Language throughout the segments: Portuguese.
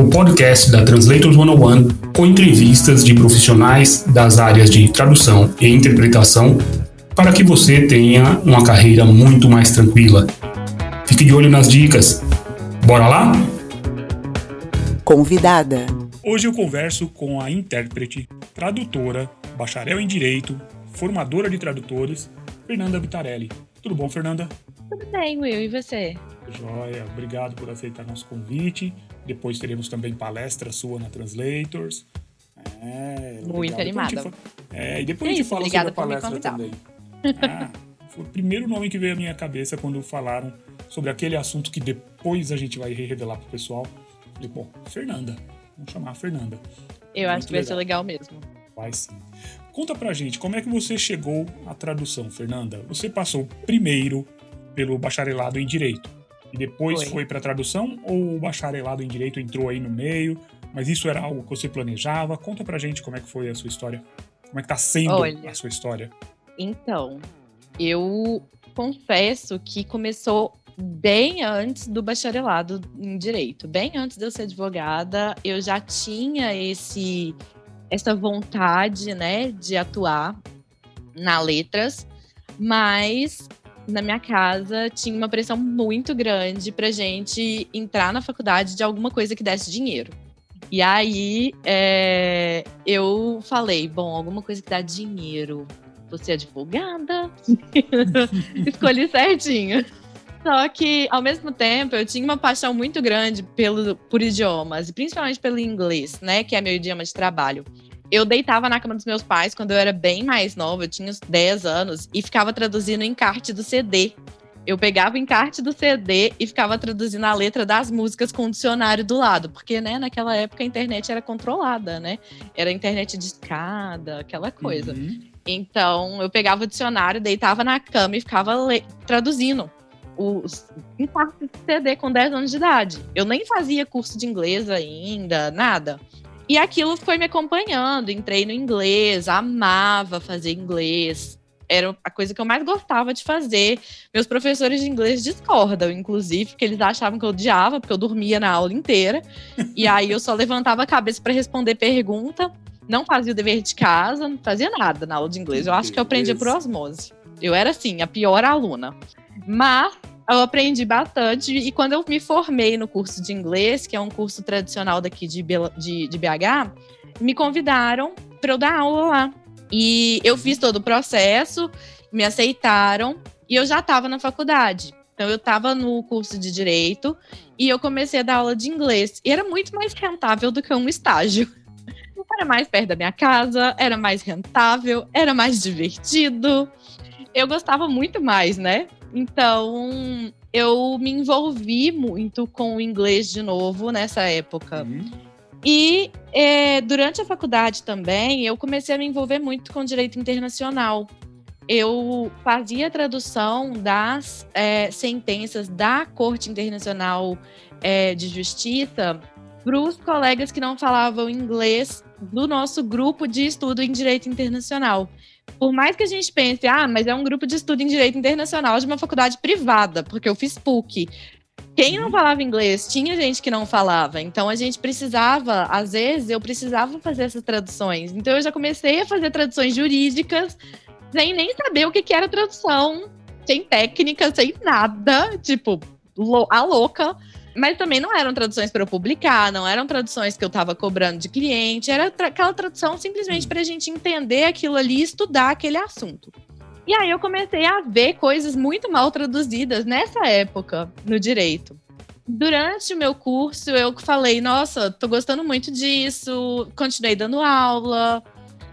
o podcast da Translators 101 com entrevistas de profissionais das áreas de tradução e interpretação para que você tenha uma carreira muito mais tranquila. Fique de olho nas dicas. Bora lá? Convidada. Hoje eu converso com a intérprete, tradutora, bacharel em direito, formadora de tradutores, Fernanda Vitarelli. Tudo bom, Fernanda? Tudo bem, Will, e você? Joia, obrigado por aceitar nosso convite. Depois teremos também palestra sua na Translators. É, Muito animada. É, e depois a gente fala sobre a palestra também. Ah, foi o primeiro nome que veio à minha cabeça quando falaram sobre aquele assunto que depois a gente vai revelar pro pessoal. Falei, bom, Fernanda. Vamos chamar a Fernanda. Eu Muito acho que vai ser legal mesmo. Vai sim. Conta pra gente, como é que você chegou à tradução, Fernanda? Você passou primeiro pelo bacharelado em direito e depois foi, foi para tradução ou o bacharelado em direito entrou aí no meio? Mas isso era algo que você planejava? Conta pra gente como é que foi a sua história. Como é que tá sendo Olha, a sua história? Então, eu confesso que começou bem antes do bacharelado em direito, bem antes de eu ser advogada, eu já tinha esse essa vontade, né, de atuar na letras, mas na minha casa tinha uma pressão muito grande pra gente entrar na faculdade de alguma coisa que desse dinheiro. E aí é, eu falei, bom, alguma coisa que dá dinheiro. Você é advogada? Escolhi certinho. Só que, ao mesmo tempo, eu tinha uma paixão muito grande pelo, por idiomas, e principalmente pelo inglês, né? Que é meu idioma de trabalho eu deitava na cama dos meus pais quando eu era bem mais nova, eu tinha uns 10 anos, e ficava traduzindo o encarte do CD. Eu pegava o encarte do CD e ficava traduzindo a letra das músicas com o dicionário do lado, porque, né, naquela época a internet era controlada, né? Era internet de escada, aquela coisa. Uhum. Então, eu pegava o dicionário, deitava na cama e ficava traduzindo os encartes do CD com 10 anos de idade. Eu nem fazia curso de inglês ainda, nada. E aquilo foi me acompanhando. Entrei no inglês, amava fazer inglês. Era a coisa que eu mais gostava de fazer. Meus professores de inglês discordam, inclusive, porque eles achavam que eu odiava, porque eu dormia na aula inteira. e aí eu só levantava a cabeça para responder pergunta, não fazia o dever de casa, não fazia nada na aula de inglês. Eu acho que eu aprendia por osmose. Eu era, assim, a pior aluna. Mas eu aprendi bastante. E quando eu me formei no curso de inglês, que é um curso tradicional daqui de, de, de BH, me convidaram para eu dar aula lá. E eu fiz todo o processo, me aceitaram e eu já estava na faculdade. Então eu estava no curso de direito e eu comecei a dar aula de inglês. E era muito mais rentável do que um estágio. Era mais perto da minha casa, era mais rentável, era mais divertido. Eu gostava muito mais, né? Então, eu me envolvi muito com o inglês de novo nessa época. Uhum. E é, durante a faculdade também, eu comecei a me envolver muito com direito internacional. Eu fazia tradução das é, sentenças da Corte Internacional é, de Justiça para os colegas que não falavam inglês do nosso grupo de estudo em direito internacional por mais que a gente pense, ah, mas é um grupo de estudo em direito internacional de uma faculdade privada, porque eu fiz PUC. Quem não uhum. falava inglês, tinha gente que não falava. Então a gente precisava, às vezes, eu precisava fazer essas traduções. Então eu já comecei a fazer traduções jurídicas sem nem saber o que, que era tradução, sem técnica, sem nada, tipo, a louca. Mas também não eram traduções para eu publicar, não eram traduções que eu estava cobrando de cliente, era tra aquela tradução simplesmente para a gente entender aquilo ali e estudar aquele assunto. E aí eu comecei a ver coisas muito mal traduzidas nessa época no direito. Durante o meu curso, eu falei, nossa, tô gostando muito disso, continuei dando aula,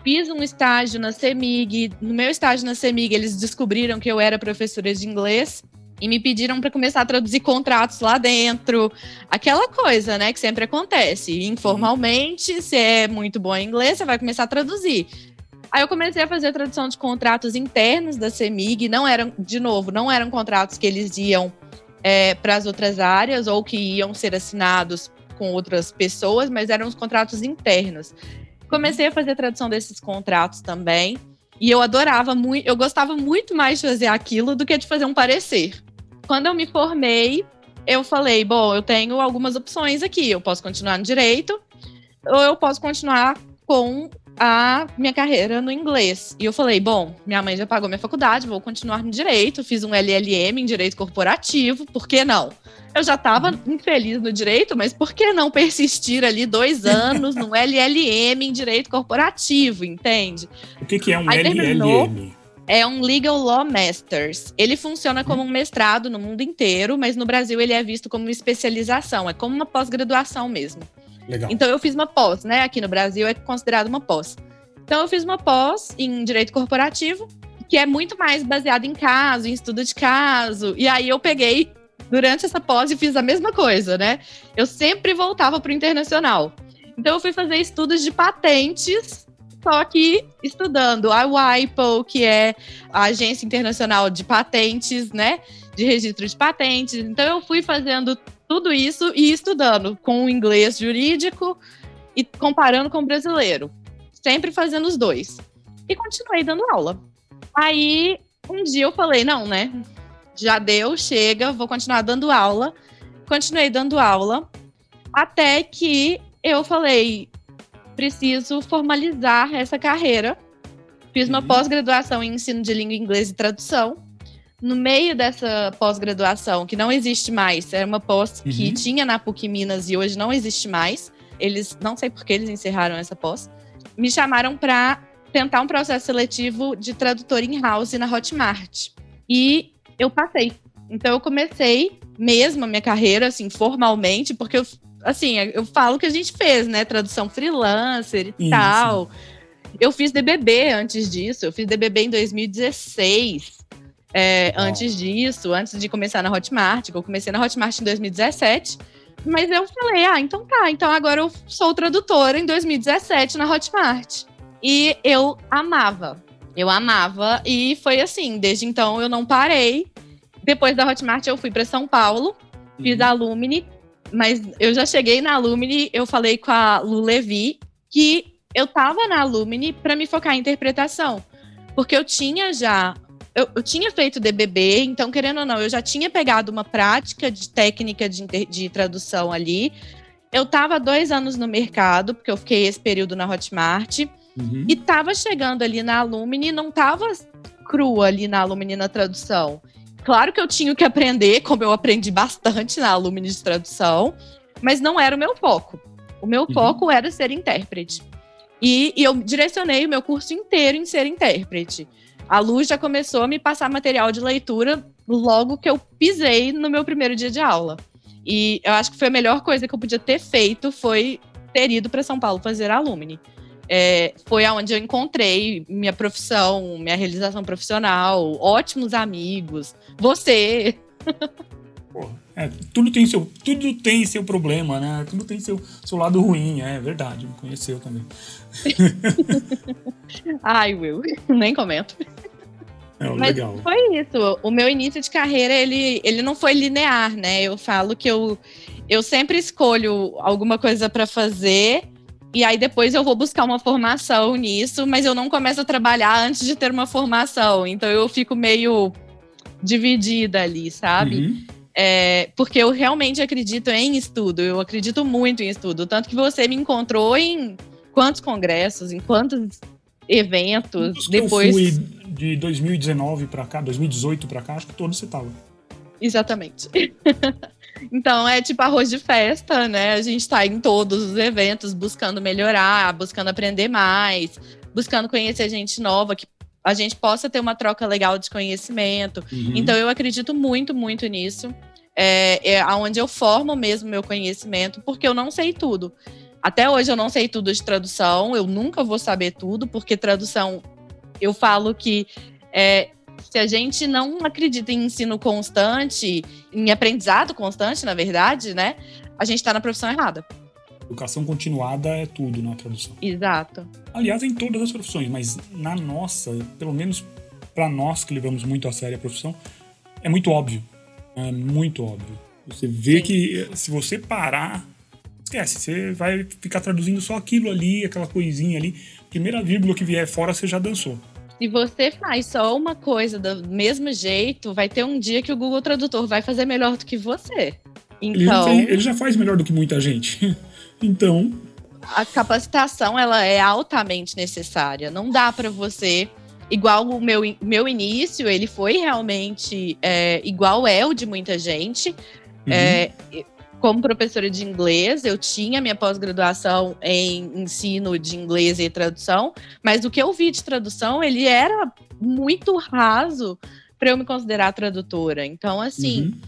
fiz um estágio na CEMIG. No meu estágio na CEMIG, eles descobriram que eu era professora de inglês e me pediram para começar a traduzir contratos lá dentro. Aquela coisa, né, que sempre acontece. Informalmente, se é muito bom em inglês, você vai começar a traduzir. Aí eu comecei a fazer a tradução de contratos internos da CEMIG, não eram, de novo, não eram contratos que eles iam é, para as outras áreas ou que iam ser assinados com outras pessoas, mas eram os contratos internos. Comecei a fazer a tradução desses contratos também. E eu adorava muito, eu gostava muito mais de fazer aquilo do que de fazer um parecer. Quando eu me formei, eu falei: bom, eu tenho algumas opções aqui. Eu posso continuar no direito, ou eu posso continuar com a minha carreira no inglês. E eu falei: bom, minha mãe já pagou minha faculdade, vou continuar no direito. Fiz um LLM em direito corporativo, por que não? Eu já estava infeliz no direito, mas por que não persistir ali dois anos no LLM em direito corporativo, entende? O que, que é um Aí LLM? Terminou, é um Legal Law Masters. Ele funciona como um mestrado no mundo inteiro, mas no Brasil ele é visto como uma especialização, é como uma pós-graduação mesmo. Legal. Então eu fiz uma pós, né? Aqui no Brasil é considerado uma pós. Então eu fiz uma pós em direito corporativo, que é muito mais baseado em caso, em estudo de caso. E aí eu peguei durante essa pós e fiz a mesma coisa, né? Eu sempre voltava para o internacional. Então eu fui fazer estudos de patentes só que estudando a WIPO, que é a Agência Internacional de Patentes, né? De registro de patentes. Então eu fui fazendo tudo isso e estudando com o inglês jurídico e comparando com o brasileiro. Sempre fazendo os dois. E continuei dando aula. Aí um dia eu falei, não, né? Já deu, chega, vou continuar dando aula. Continuei dando aula até que eu falei, preciso formalizar essa carreira. Fiz uma uhum. pós-graduação em ensino de língua inglesa e tradução. No meio dessa pós-graduação, que não existe mais, era uma pós uhum. que tinha na PUC Minas e hoje não existe mais. Eles, não sei por que eles encerraram essa pós. Me chamaram para tentar um processo seletivo de tradutor in-house na Hotmart. E eu passei. Então eu comecei mesmo a minha carreira, assim, formalmente, porque eu assim, eu falo que a gente fez, né? Tradução freelancer e Isso. tal. Eu fiz DBB antes disso, eu fiz DBB em 2016. É, antes disso, antes de começar na Hotmart, eu comecei na Hotmart em 2017. Mas eu falei, ah, então tá, então agora eu sou tradutora em 2017 na Hotmart. E eu amava, eu amava, e foi assim, desde então eu não parei. Depois da Hotmart eu fui para São Paulo, fiz uhum. a Lumine, mas eu já cheguei na Lumine, eu falei com a Lu Levi que eu tava na Lumine para me focar em interpretação. Porque eu tinha já. Eu, eu, tinha feito DBB, então, querendo ou não, eu já tinha pegado uma prática de técnica de, de tradução ali. Eu estava dois anos no mercado, porque eu fiquei esse período na Hotmart. Uhum. E estava chegando ali na Lumine, não estava crua ali na Lumine na tradução. Claro que eu tinha que aprender, como eu aprendi bastante na alumni de tradução, mas não era o meu foco. O meu uhum. foco era ser intérprete. E, e, eu direcionei o meu curso inteiro em ser intérprete. A Luz já começou a me passar material de leitura logo que eu pisei no meu primeiro dia de aula. E eu acho que foi a melhor coisa que eu podia ter feito foi ter ido para São Paulo fazer alumni é, foi aonde eu encontrei minha profissão, minha realização profissional, ótimos amigos, você. é, tudo tem seu, tudo tem seu problema, né? Tudo tem seu, seu lado ruim, é verdade. Me conheceu também. Ai, Will, nem comento. É, Mas legal. foi isso. O meu início de carreira, ele, ele não foi linear, né? Eu falo que eu, eu sempre escolho alguma coisa para fazer e aí depois eu vou buscar uma formação nisso, mas eu não começo a trabalhar antes de ter uma formação. Então eu fico meio dividida ali, sabe? Uhum. É, porque eu realmente acredito em estudo, eu acredito muito em estudo. Tanto que você me encontrou em quantos congressos, em quantos eventos. depois. Eu fui de 2019 para cá, 2018 para cá, acho que todos você tava. Exatamente. Então é tipo arroz de festa, né? A gente está em todos os eventos buscando melhorar, buscando aprender mais, buscando conhecer gente nova que a gente possa ter uma troca legal de conhecimento. Uhum. Então eu acredito muito, muito nisso. É, é onde eu formo mesmo meu conhecimento, porque eu não sei tudo. Até hoje eu não sei tudo de tradução, eu nunca vou saber tudo, porque tradução, eu falo que é, Se a gente não acredita em ensino constante, em aprendizado constante, na verdade, né? A gente está na profissão errada. Educação continuada é tudo na tradução. Exato. Aliás, em todas as profissões, mas na nossa, pelo menos para nós que levamos muito a sério a profissão, é muito óbvio. É muito óbvio. Você vê Sim. que se você parar, esquece, você vai ficar traduzindo só aquilo ali, aquela coisinha ali. Primeira vírgula que vier fora, você já dançou. Se você faz só uma coisa do mesmo jeito, vai ter um dia que o Google Tradutor vai fazer melhor do que você. Então, ele já, ele já faz melhor do que muita gente. então, a capacitação ela é altamente necessária. Não dá para você igual o meu, meu início, ele foi realmente é, igual é o de muita gente. Uhum. É, como professora de inglês, eu tinha minha pós-graduação em ensino de inglês e tradução, mas o que eu vi de tradução, ele era muito raso para eu me considerar tradutora. Então, assim, uhum.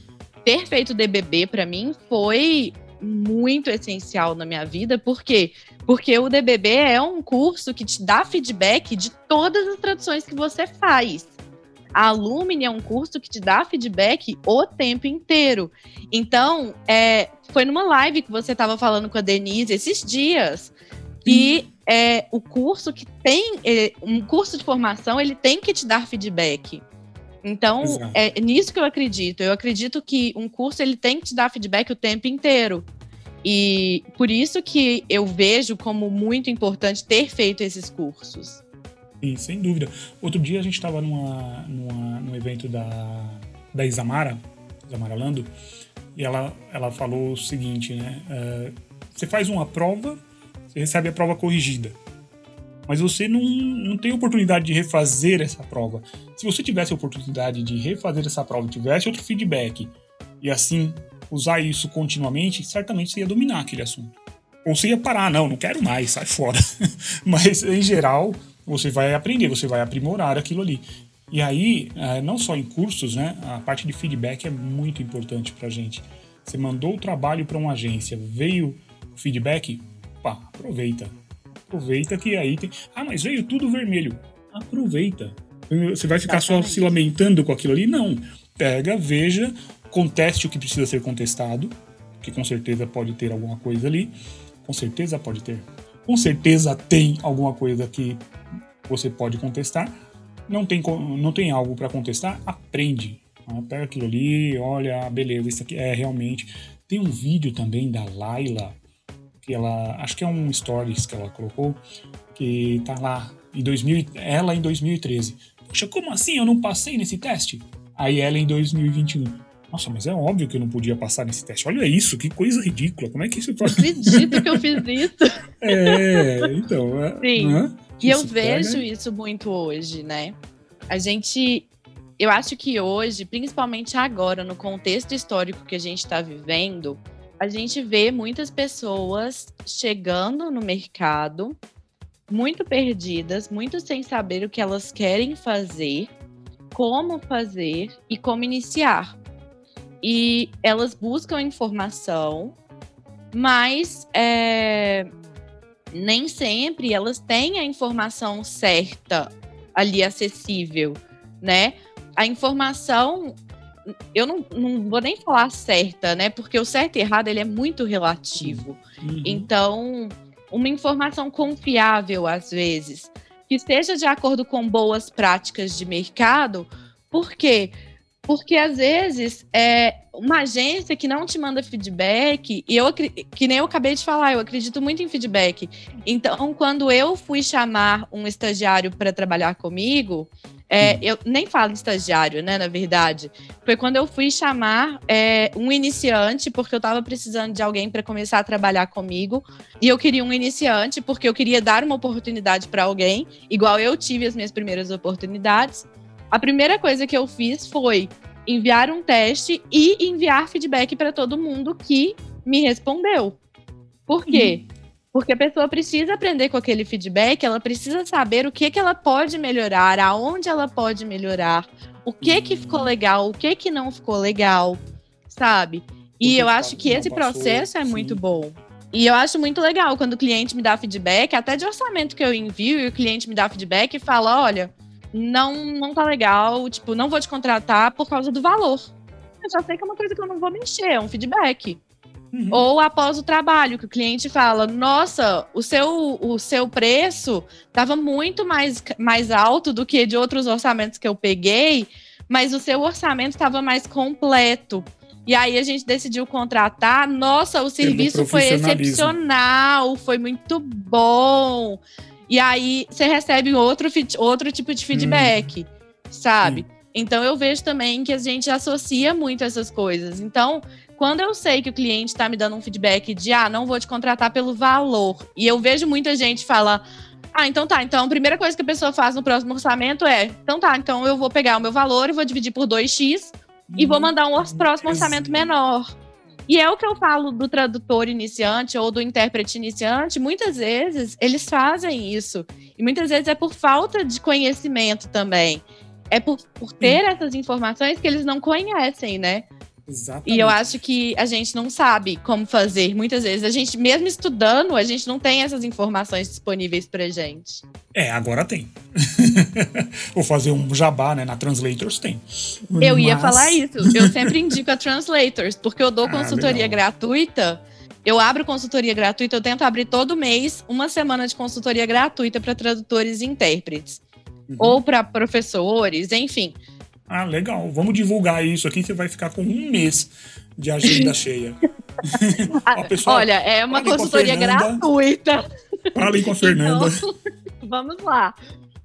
ter feito DBB para mim foi muito essencial na minha vida, por quê? Porque o DBB é um curso que te dá feedback de todas as traduções que você faz. A Alumni é um curso que te dá feedback o tempo inteiro. Então, é, foi numa live que você estava falando com a Denise esses dias. E é, o curso que tem, é, um curso de formação, ele tem que te dar feedback. Então, Exato. é nisso que eu acredito. Eu acredito que um curso ele tem que te dar feedback o tempo inteiro. E por isso que eu vejo como muito importante ter feito esses cursos. Sim, sem dúvida. Outro dia a gente estava numa, numa, num evento da, da Isamara, Isamara Lando, e ela, ela falou o seguinte, né? Uh, você faz uma prova, você recebe a prova corrigida. Mas você não, não tem oportunidade de refazer essa prova. Se você tivesse a oportunidade de refazer essa prova, tivesse outro feedback, e assim usar isso continuamente, certamente você ia dominar aquele assunto. Ou você ia parar, não, não quero mais, sai fora. Mas, em geral, você vai aprender, você vai aprimorar aquilo ali. E aí, é, não só em cursos, né? A parte de feedback é muito importante pra gente. Você mandou o trabalho para uma agência, veio o feedback, pá, aproveita. Aproveita que aí tem. Ah, mas veio tudo vermelho. Aproveita. Você vai ficar Exatamente. só se lamentando com aquilo ali? Não. Pega, veja, conteste o que precisa ser contestado, que com certeza pode ter alguma coisa ali. Com certeza pode ter. Com certeza tem alguma coisa que você pode contestar. Não tem, não tem algo para contestar? Aprende. Pega aquilo ali, olha, beleza, isso aqui é realmente. Tem um vídeo também da Laila, que ela. Acho que é um stories que ela colocou, que tá lá. Em 2000, ela em 2013. Poxa, como assim eu não passei nesse teste? Aí ela em 2021. Nossa, mas é óbvio que eu não podia passar nesse teste. Olha isso, que coisa ridícula. Como é que isso pode. Acredito que eu fiz isso. é, então. É, Sim. Né? E eu vejo pega... isso muito hoje, né? A gente. Eu acho que hoje, principalmente agora, no contexto histórico que a gente está vivendo, a gente vê muitas pessoas chegando no mercado muito perdidas, muito sem saber o que elas querem fazer, como fazer e como iniciar e elas buscam informação, mas é, nem sempre elas têm a informação certa ali acessível, né? A informação, eu não, não vou nem falar certa, né? Porque o certo e errado ele é muito relativo. Uhum. Então, uma informação confiável às vezes, que esteja de acordo com boas práticas de mercado, porque porque às vezes é uma agência que não te manda feedback, e eu que nem eu acabei de falar, eu acredito muito em feedback. Então, quando eu fui chamar um estagiário para trabalhar comigo, é, hum. eu nem falo estagiário, né, na verdade. Foi quando eu fui chamar é, um iniciante, porque eu estava precisando de alguém para começar a trabalhar comigo. E eu queria um iniciante, porque eu queria dar uma oportunidade para alguém, igual eu tive as minhas primeiras oportunidades. A primeira coisa que eu fiz foi enviar um teste e enviar feedback para todo mundo que me respondeu. Por quê? Uhum. Porque a pessoa precisa aprender com aquele feedback, ela precisa saber o que, que ela pode melhorar, aonde ela pode melhorar, o que que ficou legal, o que que não ficou legal, sabe? E eu acho que esse processo é muito bom. E eu acho muito legal quando o cliente me dá feedback, até de orçamento que eu envio, e o cliente me dá feedback e fala: olha, não, não tá legal, tipo, não vou te contratar por causa do valor. Eu já sei que é uma coisa que eu não vou mexer, é um feedback. Uhum. Ou após o trabalho, que o cliente fala: Nossa, o seu, o seu preço estava muito mais, mais alto do que de outros orçamentos que eu peguei, mas o seu orçamento estava mais completo. E aí a gente decidiu contratar. Nossa, o serviço foi excepcional, foi muito bom. E aí você recebe outro, outro tipo de feedback, hum. sabe? Hum. Então eu vejo também que a gente associa muito essas coisas. Então, quando eu sei que o cliente está me dando um feedback de ah, não vou te contratar pelo valor, e eu vejo muita gente falar. Ah, então tá. Então, a primeira coisa que a pessoa faz no próximo orçamento é: então tá, então eu vou pegar o meu valor e vou dividir por 2x e vou mandar um próximo orçamento menor. E é o que eu falo do tradutor iniciante ou do intérprete iniciante. Muitas vezes eles fazem isso. E muitas vezes é por falta de conhecimento também. É por, por ter essas informações que eles não conhecem, né? Exatamente. E eu acho que a gente não sabe como fazer. Muitas vezes, a gente, mesmo estudando, a gente não tem essas informações disponíveis pra gente. É, agora tem. Vou fazer um jabá, né? Na Translators tem. Eu Mas... ia falar isso. Eu sempre indico a Translators, porque eu dou ah, consultoria gratuita. Eu abro consultoria gratuita, eu tento abrir todo mês uma semana de consultoria gratuita para tradutores e intérpretes. Uhum. Ou para professores, enfim. Ah, legal. Vamos divulgar isso aqui, você vai ficar com um mês de agenda cheia. Ó, pessoal, Olha, é uma consultoria gratuita. Falem com a Fernanda. Então, vamos lá.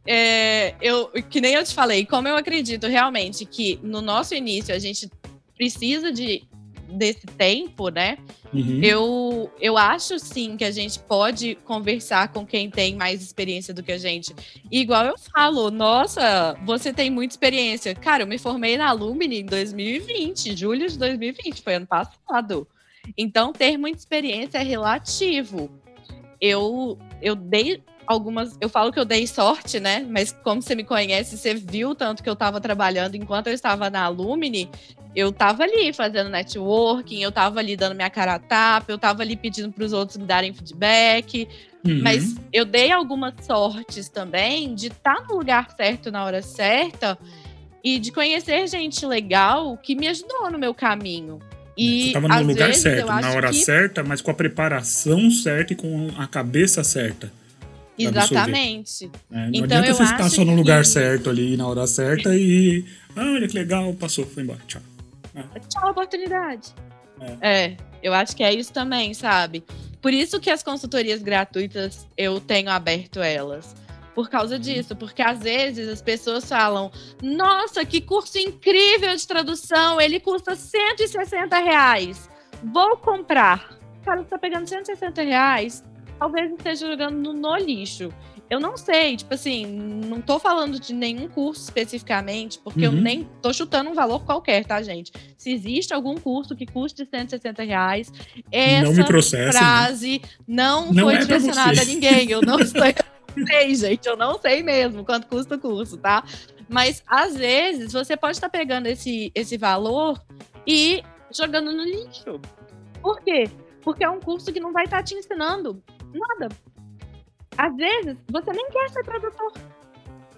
É, eu, que nem eu te falei, como eu acredito realmente que no nosso início a gente precisa de desse tempo, né? Uhum. Eu, eu acho sim que a gente pode conversar com quem tem mais experiência do que a gente. E igual eu falo, nossa, você tem muita experiência. Cara, eu me formei na Lumini em 2020, julho de 2020, foi ano passado. Então, ter muita experiência é relativo. Eu, eu dei algumas. Eu falo que eu dei sorte, né? Mas como você me conhece, você viu tanto que eu estava trabalhando enquanto eu estava na Alumni. Eu estava ali fazendo networking, eu estava ali dando minha cara a tapa, eu estava ali pedindo para os outros me darem feedback. Uhum. Mas eu dei algumas sortes também de estar tá no lugar certo na hora certa e de conhecer gente legal que me ajudou no meu caminho. E estava no lugar certo, na hora que... certa, mas com a preparação certa e com a cabeça certa. Exatamente. É, não então, adianta você estar só no lugar que... certo ali, na hora certa e. Ah, olha que legal, passou, foi embora, tchau. É. Tchau, oportunidade. É. é, eu acho que é isso também, sabe? Por isso que as consultorias gratuitas eu tenho aberto elas. Por causa uhum. disso, porque às vezes as pessoas falam: Nossa, que curso incrível de tradução, ele custa 160 reais. Vou comprar. Cara, você tá pegando 160 reais talvez esteja jogando no, no lixo. Eu não sei, tipo assim, não tô falando de nenhum curso especificamente, porque uhum. eu nem tô chutando um valor qualquer, tá, gente? Se existe algum curso que custe 160 reais, essa não né? frase não, não, foi é direcionada a ninguém. Eu não estou. sei, gente, eu não sei mesmo quanto custa o curso, tá? Mas às vezes você pode estar tá pegando esse, esse valor e jogando no lixo. Por quê? Porque é um curso que não vai estar tá te ensinando Nada. Às vezes, você nem quer ser tradutor.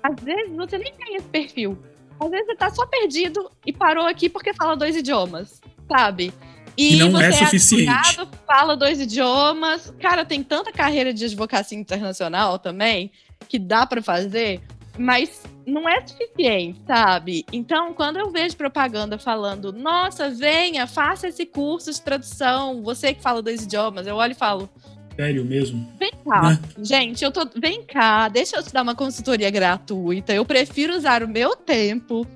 Às vezes, você nem tem esse perfil. Às vezes, você tá só perdido e parou aqui porque fala dois idiomas, sabe? E, e não você é suficiente. Advogado, fala dois idiomas. Cara, tem tanta carreira de advocacia internacional também que dá para fazer, mas não é suficiente, sabe? Então, quando eu vejo propaganda falando, nossa, venha, faça esse curso de tradução, você que fala dois idiomas, eu olho e falo, Sério mesmo? Vem cá, né? gente, eu tô. Vem cá, deixa eu te dar uma consultoria gratuita. Eu prefiro usar o meu tempo,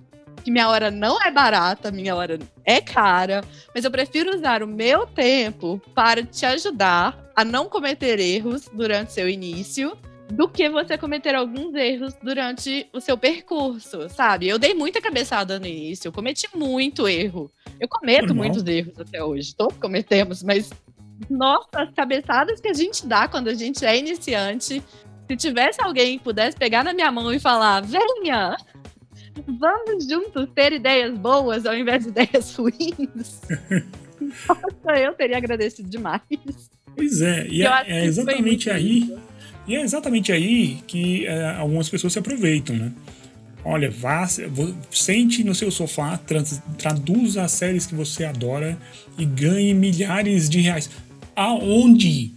que minha hora não é barata, minha hora é cara, mas eu prefiro usar o meu tempo para te ajudar a não cometer erros durante seu início do que você cometer alguns erros durante o seu percurso, sabe? Eu dei muita cabeçada no início, eu cometi muito erro. Eu cometo Normal. muitos erros até hoje, todos cometemos, mas nossa, as cabeçadas que a gente dá quando a gente é iniciante. Se tivesse alguém que pudesse pegar na minha mão e falar: venha, vamos juntos ter ideias boas ao invés de ideias ruins. Nossa, eu teria agradecido demais. Pois é, e é, é exatamente aí. E é exatamente aí que é, algumas pessoas se aproveitam, né? Olha, vá, sente no seu sofá, traduza as séries que você adora e ganhe milhares de reais. Aonde?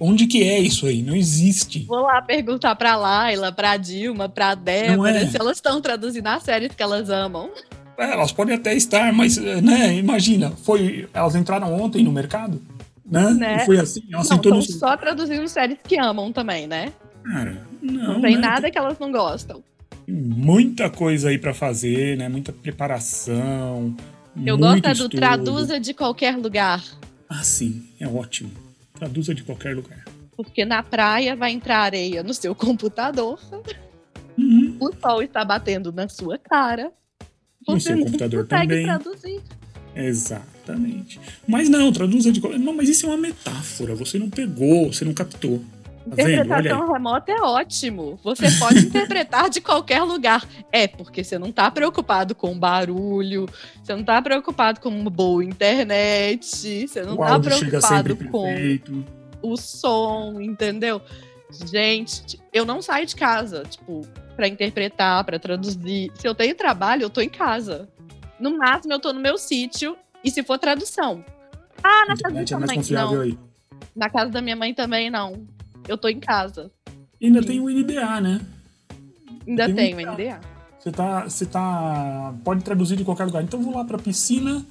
Onde que é isso aí? Não existe. Vou lá perguntar pra Laila, pra Dilma, pra Débora, é. se elas estão traduzindo as séries que elas amam. É, elas podem até estar, mas, né, imagina, foi, elas entraram ontem no mercado, né? né? Foi assim, elas não, estão só traduzindo séries que amam também, né? Cara, não. Não tem né? nada que elas não gostam. Muita coisa aí para fazer, né? Muita preparação. Eu gosto é do traduza de qualquer lugar. Ah, sim, é ótimo. Traduza de qualquer lugar. Porque na praia vai entrar areia no seu computador. Uhum. O sol está batendo na sua cara. No seu computador também. traduzir. Exatamente. Mas não, traduza de qualquer. Não, mas isso é uma metáfora. Você não pegou, você não captou. Interpretação remota é ótimo. Você pode interpretar de qualquer lugar. É, porque você não está preocupado com barulho, você não está preocupado com uma boa internet, você não está preocupado com perfeito. o som, entendeu? Gente, eu não saio de casa, tipo, para interpretar, para traduzir. Se eu tenho trabalho, eu tô em casa. No máximo, eu tô no meu sítio, e se for tradução. Ah, na casa da minha mãe, não. Aí. Na casa da minha mãe também, não eu tô em casa. ainda tem o NDA, né? Ainda tem, tem o NDA. Você tá, você tá. Pode traduzir de qualquer lugar. Então eu vou lá pra piscina,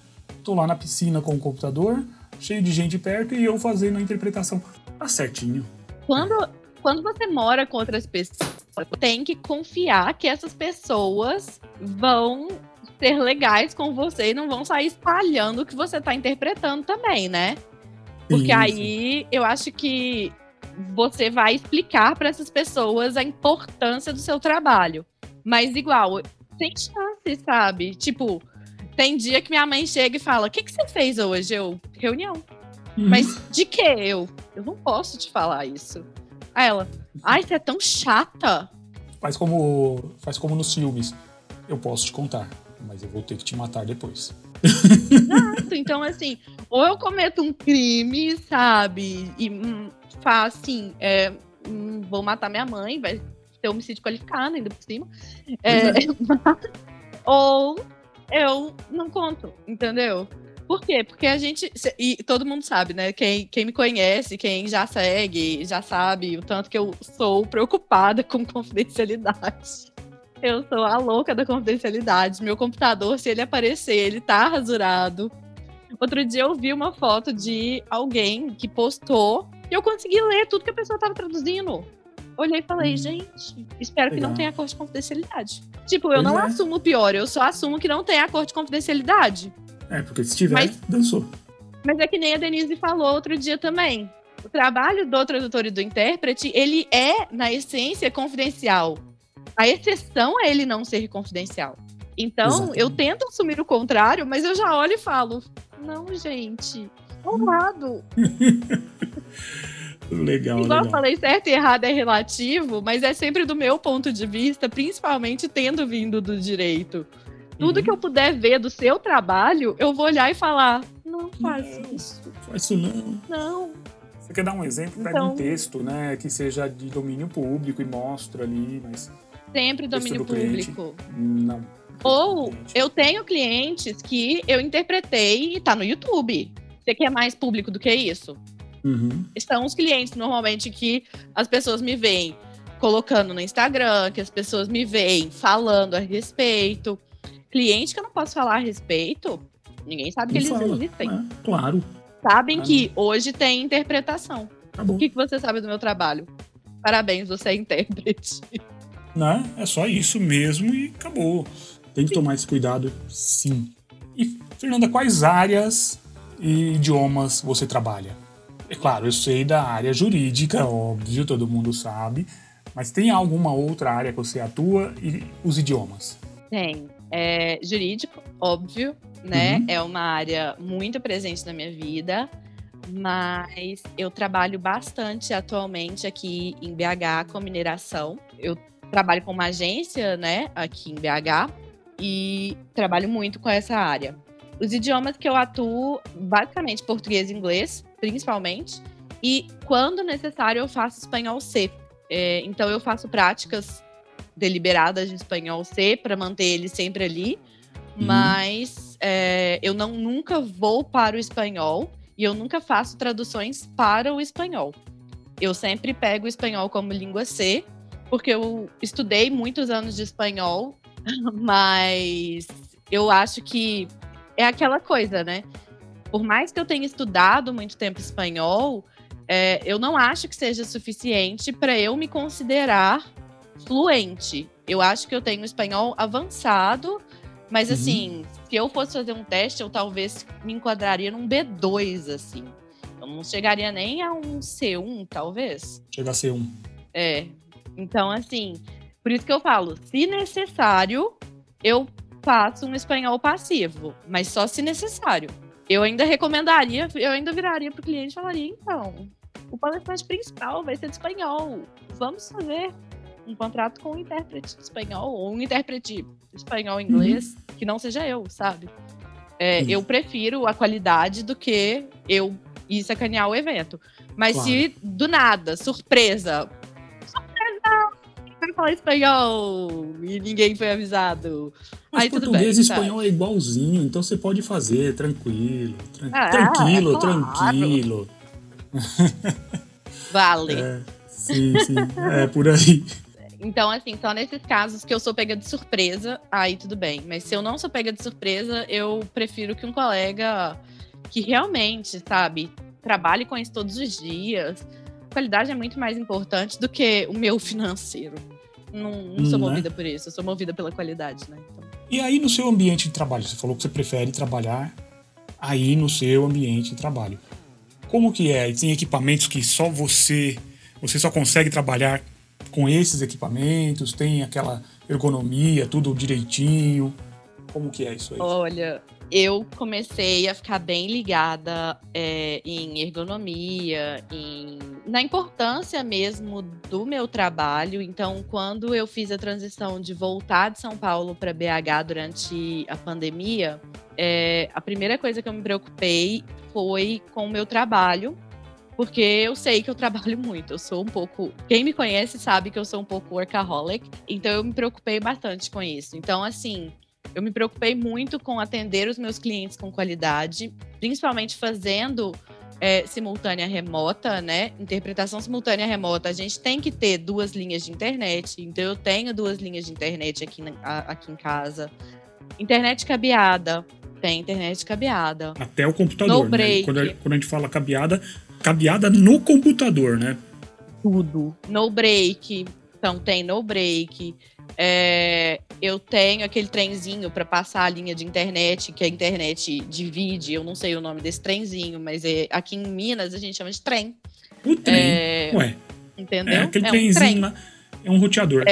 tô lá na piscina com o computador, cheio de gente perto e eu fazendo a interpretação. Tá certinho. Quando, quando você mora com outras pessoas, tem que confiar que essas pessoas vão ser legais com você e não vão sair espalhando o que você tá interpretando também, né? Porque aí eu acho que você vai explicar para essas pessoas a importância do seu trabalho. Mas igual, tem chance, sabe? Tipo, tem dia que minha mãe chega e fala: O que, que você fez hoje? Eu, reunião. Uhum. Mas de que eu? Eu não posso te falar isso. Aí ela, ai, você é tão chata. Faz como, faz como nos filmes. Eu posso te contar, mas eu vou ter que te matar depois. Exato. Então, assim, ou eu cometo um crime, sabe? E faço assim, é, hum, vou matar minha mãe, vai ter homicídio qualificado ainda por cima. É, é. ou eu não conto, entendeu? Por quê? Porque a gente. E todo mundo sabe, né? Quem, quem me conhece, quem já segue, já sabe o tanto que eu sou preocupada com confidencialidade. Eu sou a louca da confidencialidade. Meu computador, se ele aparecer, ele tá rasurado. Outro dia eu vi uma foto de alguém que postou e eu consegui ler tudo que a pessoa tava traduzindo. Olhei e falei, hum. gente, espero Legal. que não tenha acordo de confidencialidade. Tipo, eu pois não é. assumo o pior, eu só assumo que não tem acordo de confidencialidade. É, porque se tiver, mas, dançou. Mas é que nem a Denise falou outro dia também. O trabalho do tradutor e do intérprete, ele é, na essência, confidencial. A exceção é ele não ser confidencial. Então, Exatamente. eu tento assumir o contrário, mas eu já olho e falo: não, gente, honrado. legal, Igual legal. eu falei, certo e errado é relativo, mas é sempre do meu ponto de vista, principalmente tendo vindo do direito. Tudo uhum. que eu puder ver do seu trabalho, eu vou olhar e falar: não faz não, isso. Faz isso não. Não. Você quer dar um exemplo? Pega então, um texto, né, que seja de domínio público e mostra ali, mas. Sempre domínio do público. Cliente, não. Ou eu tenho clientes que eu interpretei e tá no YouTube. Você quer mais público do que isso? Uhum. São os clientes, normalmente, que as pessoas me veem colocando no Instagram, que as pessoas me veem falando a respeito. Cliente que eu não posso falar a respeito, ninguém sabe que eles fala. existem. É, claro. Sabem que hoje tem interpretação. Tá o que, que você sabe do meu trabalho? Parabéns, você é intérprete. Né? É só isso mesmo e acabou. Tem que tomar esse cuidado, sim. E, Fernanda, quais áreas e idiomas você trabalha? É claro, eu sei da área jurídica, óbvio, todo mundo sabe. Mas tem alguma outra área que você atua e os idiomas? Tem. É, jurídico, óbvio, né? Uhum. É uma área muito presente na minha vida. Mas eu trabalho bastante atualmente aqui em BH com mineração. Eu trabalho com uma agência, né, aqui em BH, e trabalho muito com essa área. Os idiomas que eu atuo, basicamente português e inglês, principalmente, e quando necessário eu faço espanhol C. É, então eu faço práticas deliberadas de espanhol C para manter ele sempre ali, Uhum. mas é, eu não nunca vou para o espanhol e eu nunca faço traduções para o espanhol. Eu sempre pego o espanhol como língua C, porque eu estudei muitos anos de espanhol, mas eu acho que é aquela coisa, né? Por mais que eu tenha estudado muito tempo espanhol, é, eu não acho que seja suficiente para eu me considerar fluente. Eu acho que eu tenho espanhol avançado, mas Uhum. assim, se eu fosse fazer um teste, eu talvez me enquadraria num B2, assim. Eu não chegaria nem a um C1, talvez. Chega a ser um. É. Então, assim, por isso que eu falo, se necessário, eu faço um espanhol passivo, mas só se necessário. Eu ainda recomendaria, eu ainda viraria pro cliente e falaria, então, o palestrante principal vai ser de espanhol. Vamos fazer um contrato com um intérprete de espanhol ou um intérprete espanhol inglês que não seja eu, sabe? É, eu prefiro a qualidade do que eu ir sacanear o evento. Mas Claro. se do nada, surpresa, vai falar espanhol e ninguém foi avisado. Mas Aí português bem, e sabe? espanhol é igualzinho, então você pode fazer tranquilo. tran- Ah, tranquilo, é claro. tranquilo. Vale. É, sim, sim. É por aí. Então, assim, só nesses casos que eu sou pega de surpresa, aí tudo bem. Mas se eu não sou pega de surpresa, eu prefiro que um colega que realmente, sabe, trabalhe com isso todos os dias. A qualidade é muito mais importante do que o meu financeiro. Não, não sou né? movida por isso, eu sou movida pela qualidade, né? Então, E aí no seu ambiente de trabalho, você falou que você prefere trabalhar aí no seu ambiente de trabalho. Como que é? Tem equipamentos que só você, você só consegue trabalhar com esses equipamentos? Tem aquela ergonomia, tudo direitinho? Como que é isso aí? Olha, eu comecei a ficar bem ligada é, em ergonomia, em, na importância mesmo do meu trabalho. Então, quando eu fiz a transição de voltar de São Paulo para BH durante a pandemia, é, a primeira coisa que eu me preocupei foi com o meu trabalho. Porque eu sei que eu trabalho muito, eu sou um pouco. Quem me conhece sabe que eu sou um pouco workaholic, então eu me preocupei bastante com isso. Então, assim, eu me preocupei muito com atender os meus clientes com qualidade, principalmente fazendo é, simultânea remota, né? Interpretação simultânea remota. A gente tem que ter duas linhas de internet. Então, eu tenho duas linhas de internet aqui, na- aqui em casa. Internet cabeada. Tem internet cabeada. Até o computador, No né? break. Quando, a- quando a gente fala cabeada, cabeada no computador, né? tudo. No break, então tem no break. É, eu tenho aquele trenzinho para passar a linha de internet, que a internet divide. Eu não sei o nome desse trenzinho, mas é, aqui em Minas a gente chama de trem. O trem. É, Ué, entendeu? é aquele um trenzinho trem. lá. É um roteador.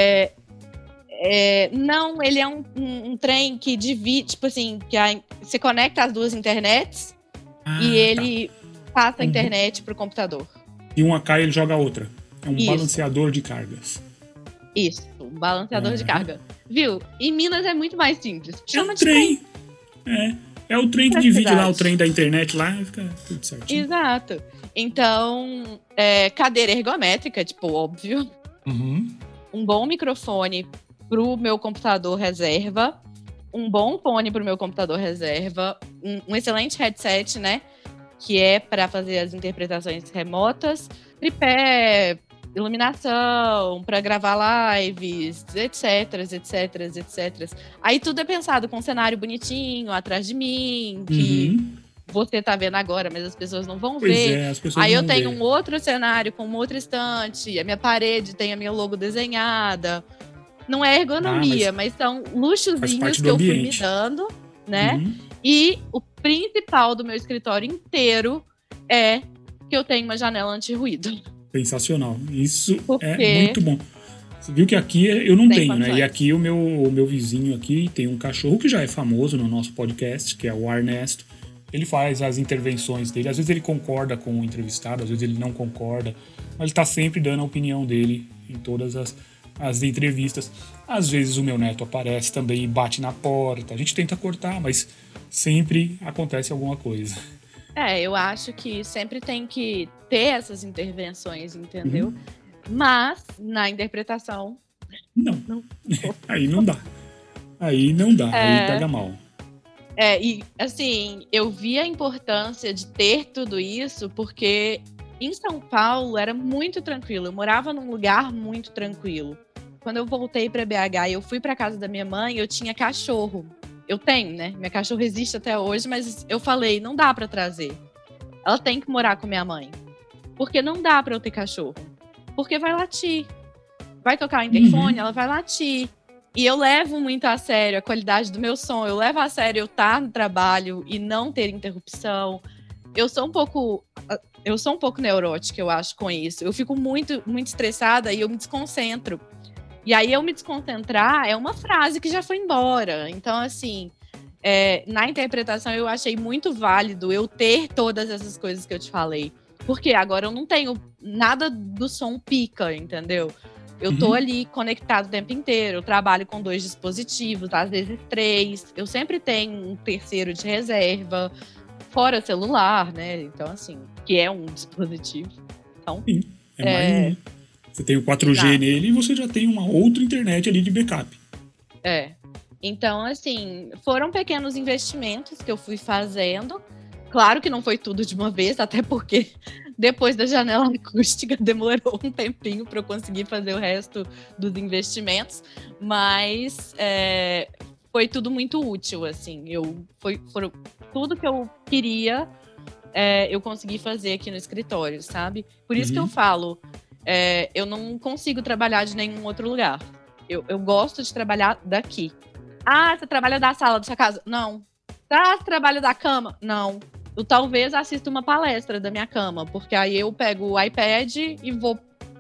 É, não, ele é um, um- um trem que divide, tipo assim, que a- você conecta as duas internets Ah, e tá. ele passa a Uhum. internet pro computador. E uma cai ele joga a outra. É um Isso. balanceador de cargas. Isso, balanceador de Uhum. carga. Viu? Em Minas é muito mais simples. Chama é um de trem. trem. É. É o trem que divide lá o trem da internet lá e fica tudo certinho. Exato. Então, é, cadeira ergométrica, tipo, óbvio. Uhum. Um bom microfone pro meu computador reserva. Um bom fone pro meu computador reserva. Um, um excelente headset, né? Que é para fazer as interpretações remotas. Tripé, iluminação, para gravar lives, etc, etc, etc. Aí tudo é pensado com um cenário bonitinho atrás de mim, que Uhum. você tá vendo agora, mas as pessoas não vão Pois ver. é, Aí eu tenho vê. um outro cenário com uma outra estante, a minha parede tem a minha logo desenhada. Não é ergonomia, mas, são faz luxozinhos que eu fui me dando, né? Uhum. E o principal do meu escritório inteiro é que eu tenho uma janela anti-ruído. Sensacional. Isso é muito bom. Você viu que aqui eu não tenho, né? E aqui o meu, o meu vizinho aqui tem um cachorro que já é famoso no nosso podcast, que é o Ernesto. Ele faz as intervenções dele. Às vezes ele concorda com o entrevistado, às vezes ele não concorda. Mas ele tá sempre dando a opinião dele em todas as, as entrevistas. Às vezes o meu neto aparece também e bate na porta. A gente tenta cortar, mas sempre acontece alguma coisa. É, eu acho que sempre tem que ter essas intervenções, entendeu? Uhum. Mas, na interpretação Não. Não. Aí não dá. Aí não dá, aí É. pega mal. É, e assim, eu vi a importância de ter tudo isso porque em São Paulo era muito tranquilo. Eu morava num lugar muito tranquilo. Quando eu voltei para BH e eu fui para casa da minha mãe, eu tinha cachorro. Eu tenho, né? Minha cachorra existe até hoje, mas eu falei, não dá para trazer. Ela tem que morar com minha mãe. Porque não dá para eu ter cachorro. Porque vai latir. Vai tocar o interfone, ela vai latir. E eu levo muito a sério a qualidade do meu som. Eu levo a sério eu estar no trabalho e não ter interrupção. Eu sou um pouco. Eu sou um pouco neurótica, eu acho, com isso. Eu fico muito, muito estressada e eu me desconcentro. E aí, eu me desconcentrar é uma frase que já foi embora. Então, assim, é, na interpretação, eu achei muito válido eu ter todas essas coisas que eu te falei. Porque agora eu não tenho nada do som pica, entendeu? Eu tô Uhum. ali conectado o tempo inteiro. Eu trabalho com dois dispositivos, às vezes três. Eu sempre tenho um terceiro de reserva, fora celular, né? Então, assim, que é um dispositivo. Então, É, mais É. Você tem o 4G Exato. nele e você já tem uma outra internet ali de backup. é. Então, assim, foram pequenos investimentos que eu fui fazendo. Claro que não foi tudo de uma vez, até porque depois da janela acústica demorou um tempinho para eu conseguir fazer o resto dos investimentos, mas é, foi tudo muito útil, assim. Eu foi, foram tudo que eu queria, é, eu consegui fazer aqui no escritório, sabe? Por isso que Uhum. eu falo, é, eu não consigo trabalhar de nenhum outro lugar. Eu, eu gosto de trabalhar daqui. Ah, você trabalha da sala da sua casa? Não. Ah, você trabalha da cama? Não. Eu talvez assista uma palestra da minha cama, porque aí eu pego o iPad e vou,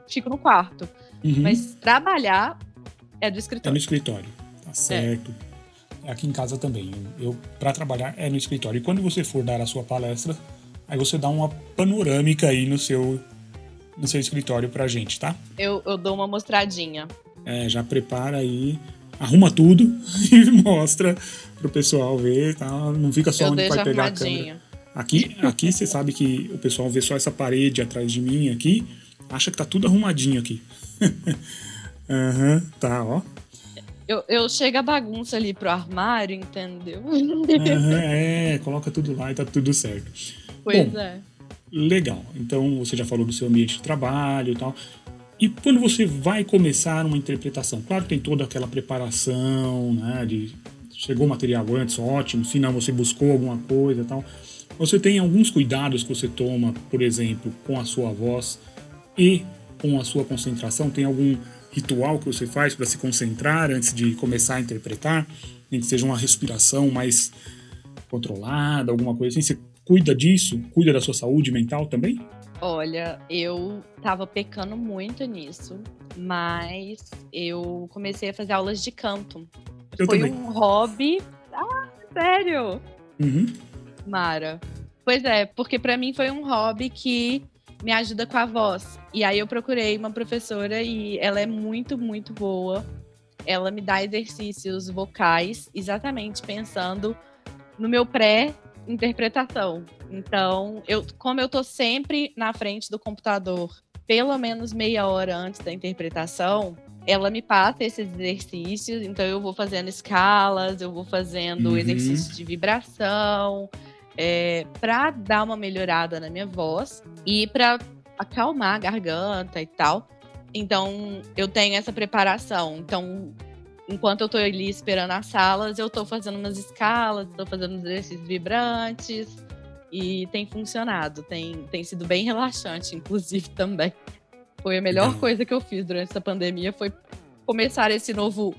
fico no quarto. Uhum. Mas trabalhar é do É escritório. no escritório. Tá certo. É Aqui em casa também. Eu, eu para trabalhar é no escritório. E quando você for dar a sua palestra, aí você dá uma panorâmica aí no seu no seu escritório pra gente, tá? Eu, eu dou uma mostradinha. É, já prepara aí, arruma tudo e mostra pro pessoal ver, tá? Não fica só eu onde vai pegar a câmera. Aqui, aqui você sabe que o pessoal vê só essa parede atrás de mim aqui, acha que tá tudo arrumadinho aqui. Aham, tá, ó. Eu, eu chego a bagunça ali pro armário, entendeu? Aham, é, coloca tudo lá e tá tudo certo. pois Bom, é. Legal. Então você já falou do seu ambiente de trabalho e tal. E quando você vai começar uma interpretação, claro que tem toda aquela preparação, né? De chegou o material antes, ótimo. Se não, você buscou alguma coisa e tal. Você tem alguns cuidados que você toma, por exemplo, com a sua voz e com a sua concentração? Tem algum ritual que você faz para se concentrar antes de começar a interpretar? Nem que seja uma respiração mais controlada, alguma coisa assim. Você cuida disso? Cuida da sua saúde mental também? Olha, eu tava pecando muito nisso, mas eu comecei a fazer aulas de canto. Eu Foi também. um hobby. Ah, sério? Uhum. Mara. Pois é, porque pra mim foi um hobby que me ajuda com a voz. E aí eu procurei uma professora e ela é muito, muito boa. Ela me dá exercícios vocais, exatamente pensando no meu pré-interpretação. Então, eu, como eu tô sempre na frente do computador, pelo menos meia hora antes da interpretação, ela me passa esses exercícios, então eu vou fazendo escalas, eu vou fazendo Uhum. exercícios de vibração, é, para dar uma melhorada na minha voz e para acalmar a garganta e tal. Então, eu tenho essa preparação. Então, enquanto eu tô ali esperando as salas, eu tô fazendo umas escalas, tô fazendo uns exercícios vibrantes e tem funcionado. Tem, tem sido bem relaxante, inclusive, também. Foi a melhor coisa que eu fiz durante essa pandemia, foi começar esse novo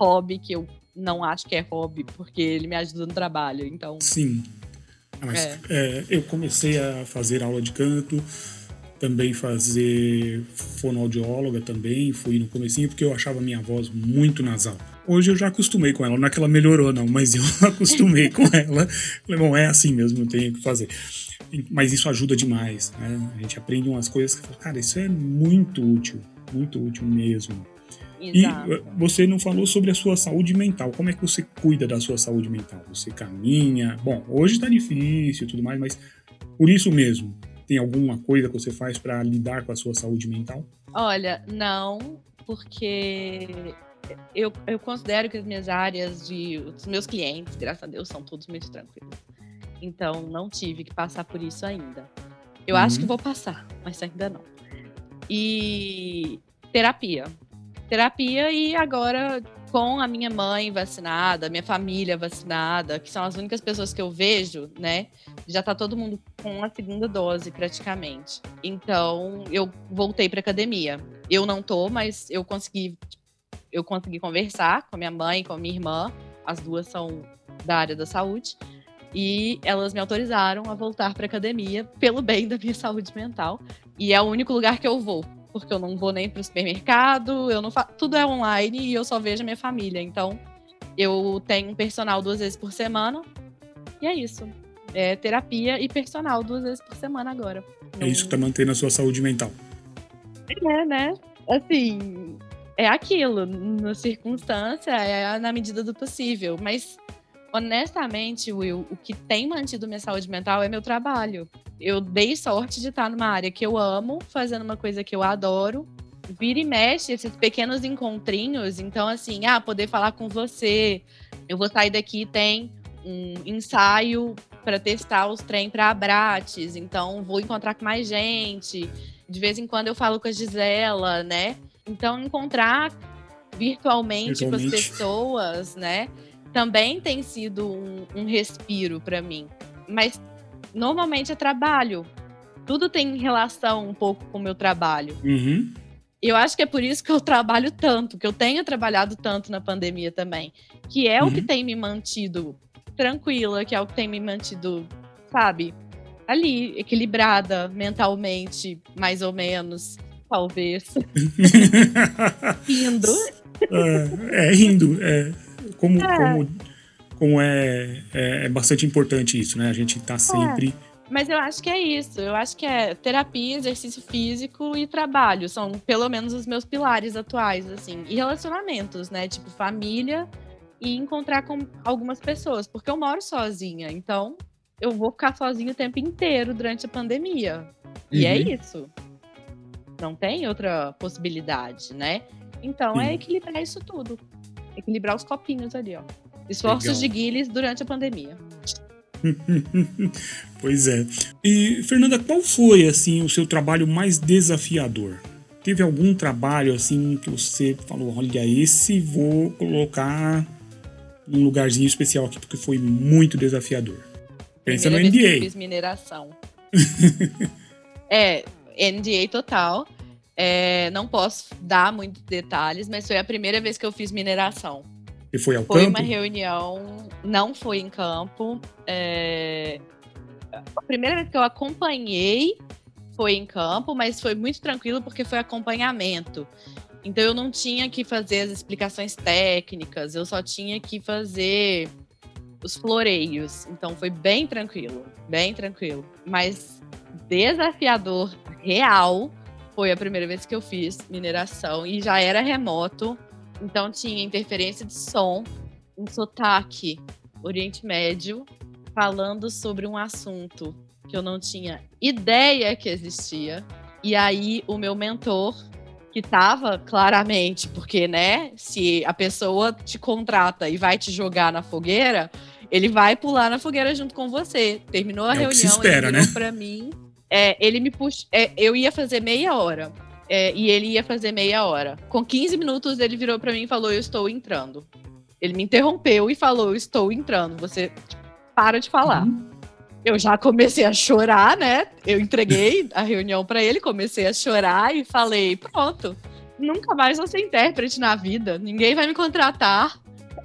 hobby que eu não acho que é hobby, porque ele me ajuda no trabalho. Então, Sim. Ah, mas, É. é, eu comecei a fazer aula de canto, também fazer fonoaudióloga também, fui no comecinho porque eu achava minha voz muito nasal. Hoje eu já acostumei com ela, não é que ela melhorou não, mas eu acostumei com ela. Falei, bom, é assim mesmo, não tenho o que fazer. E- Mas isso ajuda demais, né? A gente aprende umas coisas que, cara, isso é muito útil, muito útil mesmo. E exato. uh, você não falou sobre a sua saúde mental. Como é que você cuida da sua saúde mental? Você caminha? Bom, hoje tá difícil e tudo mais, mas por isso mesmo, tem alguma coisa que você faz para lidar com a sua saúde mental? Olha, não, porque eu, eu considero que as minhas áreas de. Os meus clientes, graças a Deus, são todos muito tranquilos. Então, não tive que passar por isso ainda. Eu uhum. acho que uhum. vou passar, mas ainda não. E terapia. Terapia e agora com a minha mãe vacinada, minha família vacinada, que são as únicas pessoas que eu vejo, né? Já tá todo mundo com a segunda dose praticamente. Então, eu voltei para academia. Eu não tô, mas eu consegui eu consegui conversar com a minha mãe, com a minha irmã, as duas são da área da saúde, e elas me autorizaram a voltar para academia pelo bem da minha saúde mental. E é o único lugar que eu vou, porque eu não vou nem para o supermercado, eu não faço, tudo é online e eu só vejo a minha família. Então, eu tenho um personal duas vezes por semana. E é isso. É terapia e personal duas vezes por semana agora. É isso que tá mantendo a sua saúde mental. É, né? Assim, é aquilo, na circunstância, é na medida do possível. Mas, honestamente, Will, o que tem mantido minha saúde mental é meu trabalho. Eu dei sorte de estar numa área que eu amo, fazendo uma coisa que eu adoro. Vira e mexe esses pequenos encontrinhos. Então, assim, ah, poder falar com você. Eu vou sair daqui, tem um ensaio para testar os trem para Abrates. Então, vou encontrar com mais gente. De vez em quando eu falo com a Gisela, né? Então, encontrar virtualmente, virtualmente. com as pessoas, né? Também tem sido um, um respiro para mim. Mas normalmente é trabalho. Tudo tem relação um pouco com o meu trabalho. Uhum. Eu acho que é por isso que eu trabalho tanto, que eu tenho trabalhado tanto na pandemia também. Que é uhum. o que uhum. tem me mantido tranquila, que é o que tem me mantido, sabe, ali, equilibrada mentalmente, mais ou menos talvez. rindo. É, é, rindo. É, como, é. como, como é, é, é, bastante importante isso, né? A gente tá sempre. É. Mas eu acho que é isso. Eu acho que é terapia, exercício físico e trabalho. São pelo menos os meus pilares atuais, assim. E relacionamentos, né? Tipo, família e encontrar com algumas pessoas. Porque eu moro sozinha. Então, eu vou ficar sozinha o tempo inteiro durante a pandemia. E é uhum. é isso. Não tem outra possibilidade, né? Então é Sim. é equilibrar isso tudo. Equilibrar os copinhos ali, ó. Esforços Legal. de Guinness durante a pandemia. pois é. E, Fernanda, qual foi, assim, o seu trabalho mais desafiador? Teve algum trabalho, assim, que você falou, olha, esse vou colocar num lugarzinho especial aqui, porque foi muito desafiador? Pensa Primeira no NDA. eu fiz mineração. é, NDA total. É, não posso dar muitos detalhes, mas foi a primeira vez que eu fiz mineração. E foi ao foi campo? Foi uma reunião, não foi em campo. É, a primeira vez que eu acompanhei foi em campo, mas foi muito tranquilo porque foi acompanhamento. Então eu não tinha que fazer as explicações técnicas, eu só tinha que fazer os floreios. Então foi bem tranquilo, bem tranquilo. Mas desafiador real. Foi a primeira vez que eu fiz mineração e já era remoto, então tinha interferência de som, um sotaque Oriente Médio, falando sobre um assunto que eu não tinha ideia que existia. E aí o meu mentor, que estava claramente, porque, né, se a pessoa te contrata e vai te jogar na fogueira, ele vai pular na fogueira junto com você. Terminou a é reunião, espera, ele virou né? para mim é, ele me puxou. É, eu ia fazer meia hora. É, e ele ia fazer meia hora. Com 15 minutos, ele virou para mim e falou: Eu estou entrando. Ele me interrompeu e falou: Eu estou entrando. Você para de falar. Uhum. Eu já comecei a chorar, né? Eu entreguei a reunião para ele, comecei a chorar e falei: Pronto, nunca mais vou ser intérprete na vida. Ninguém vai me contratar.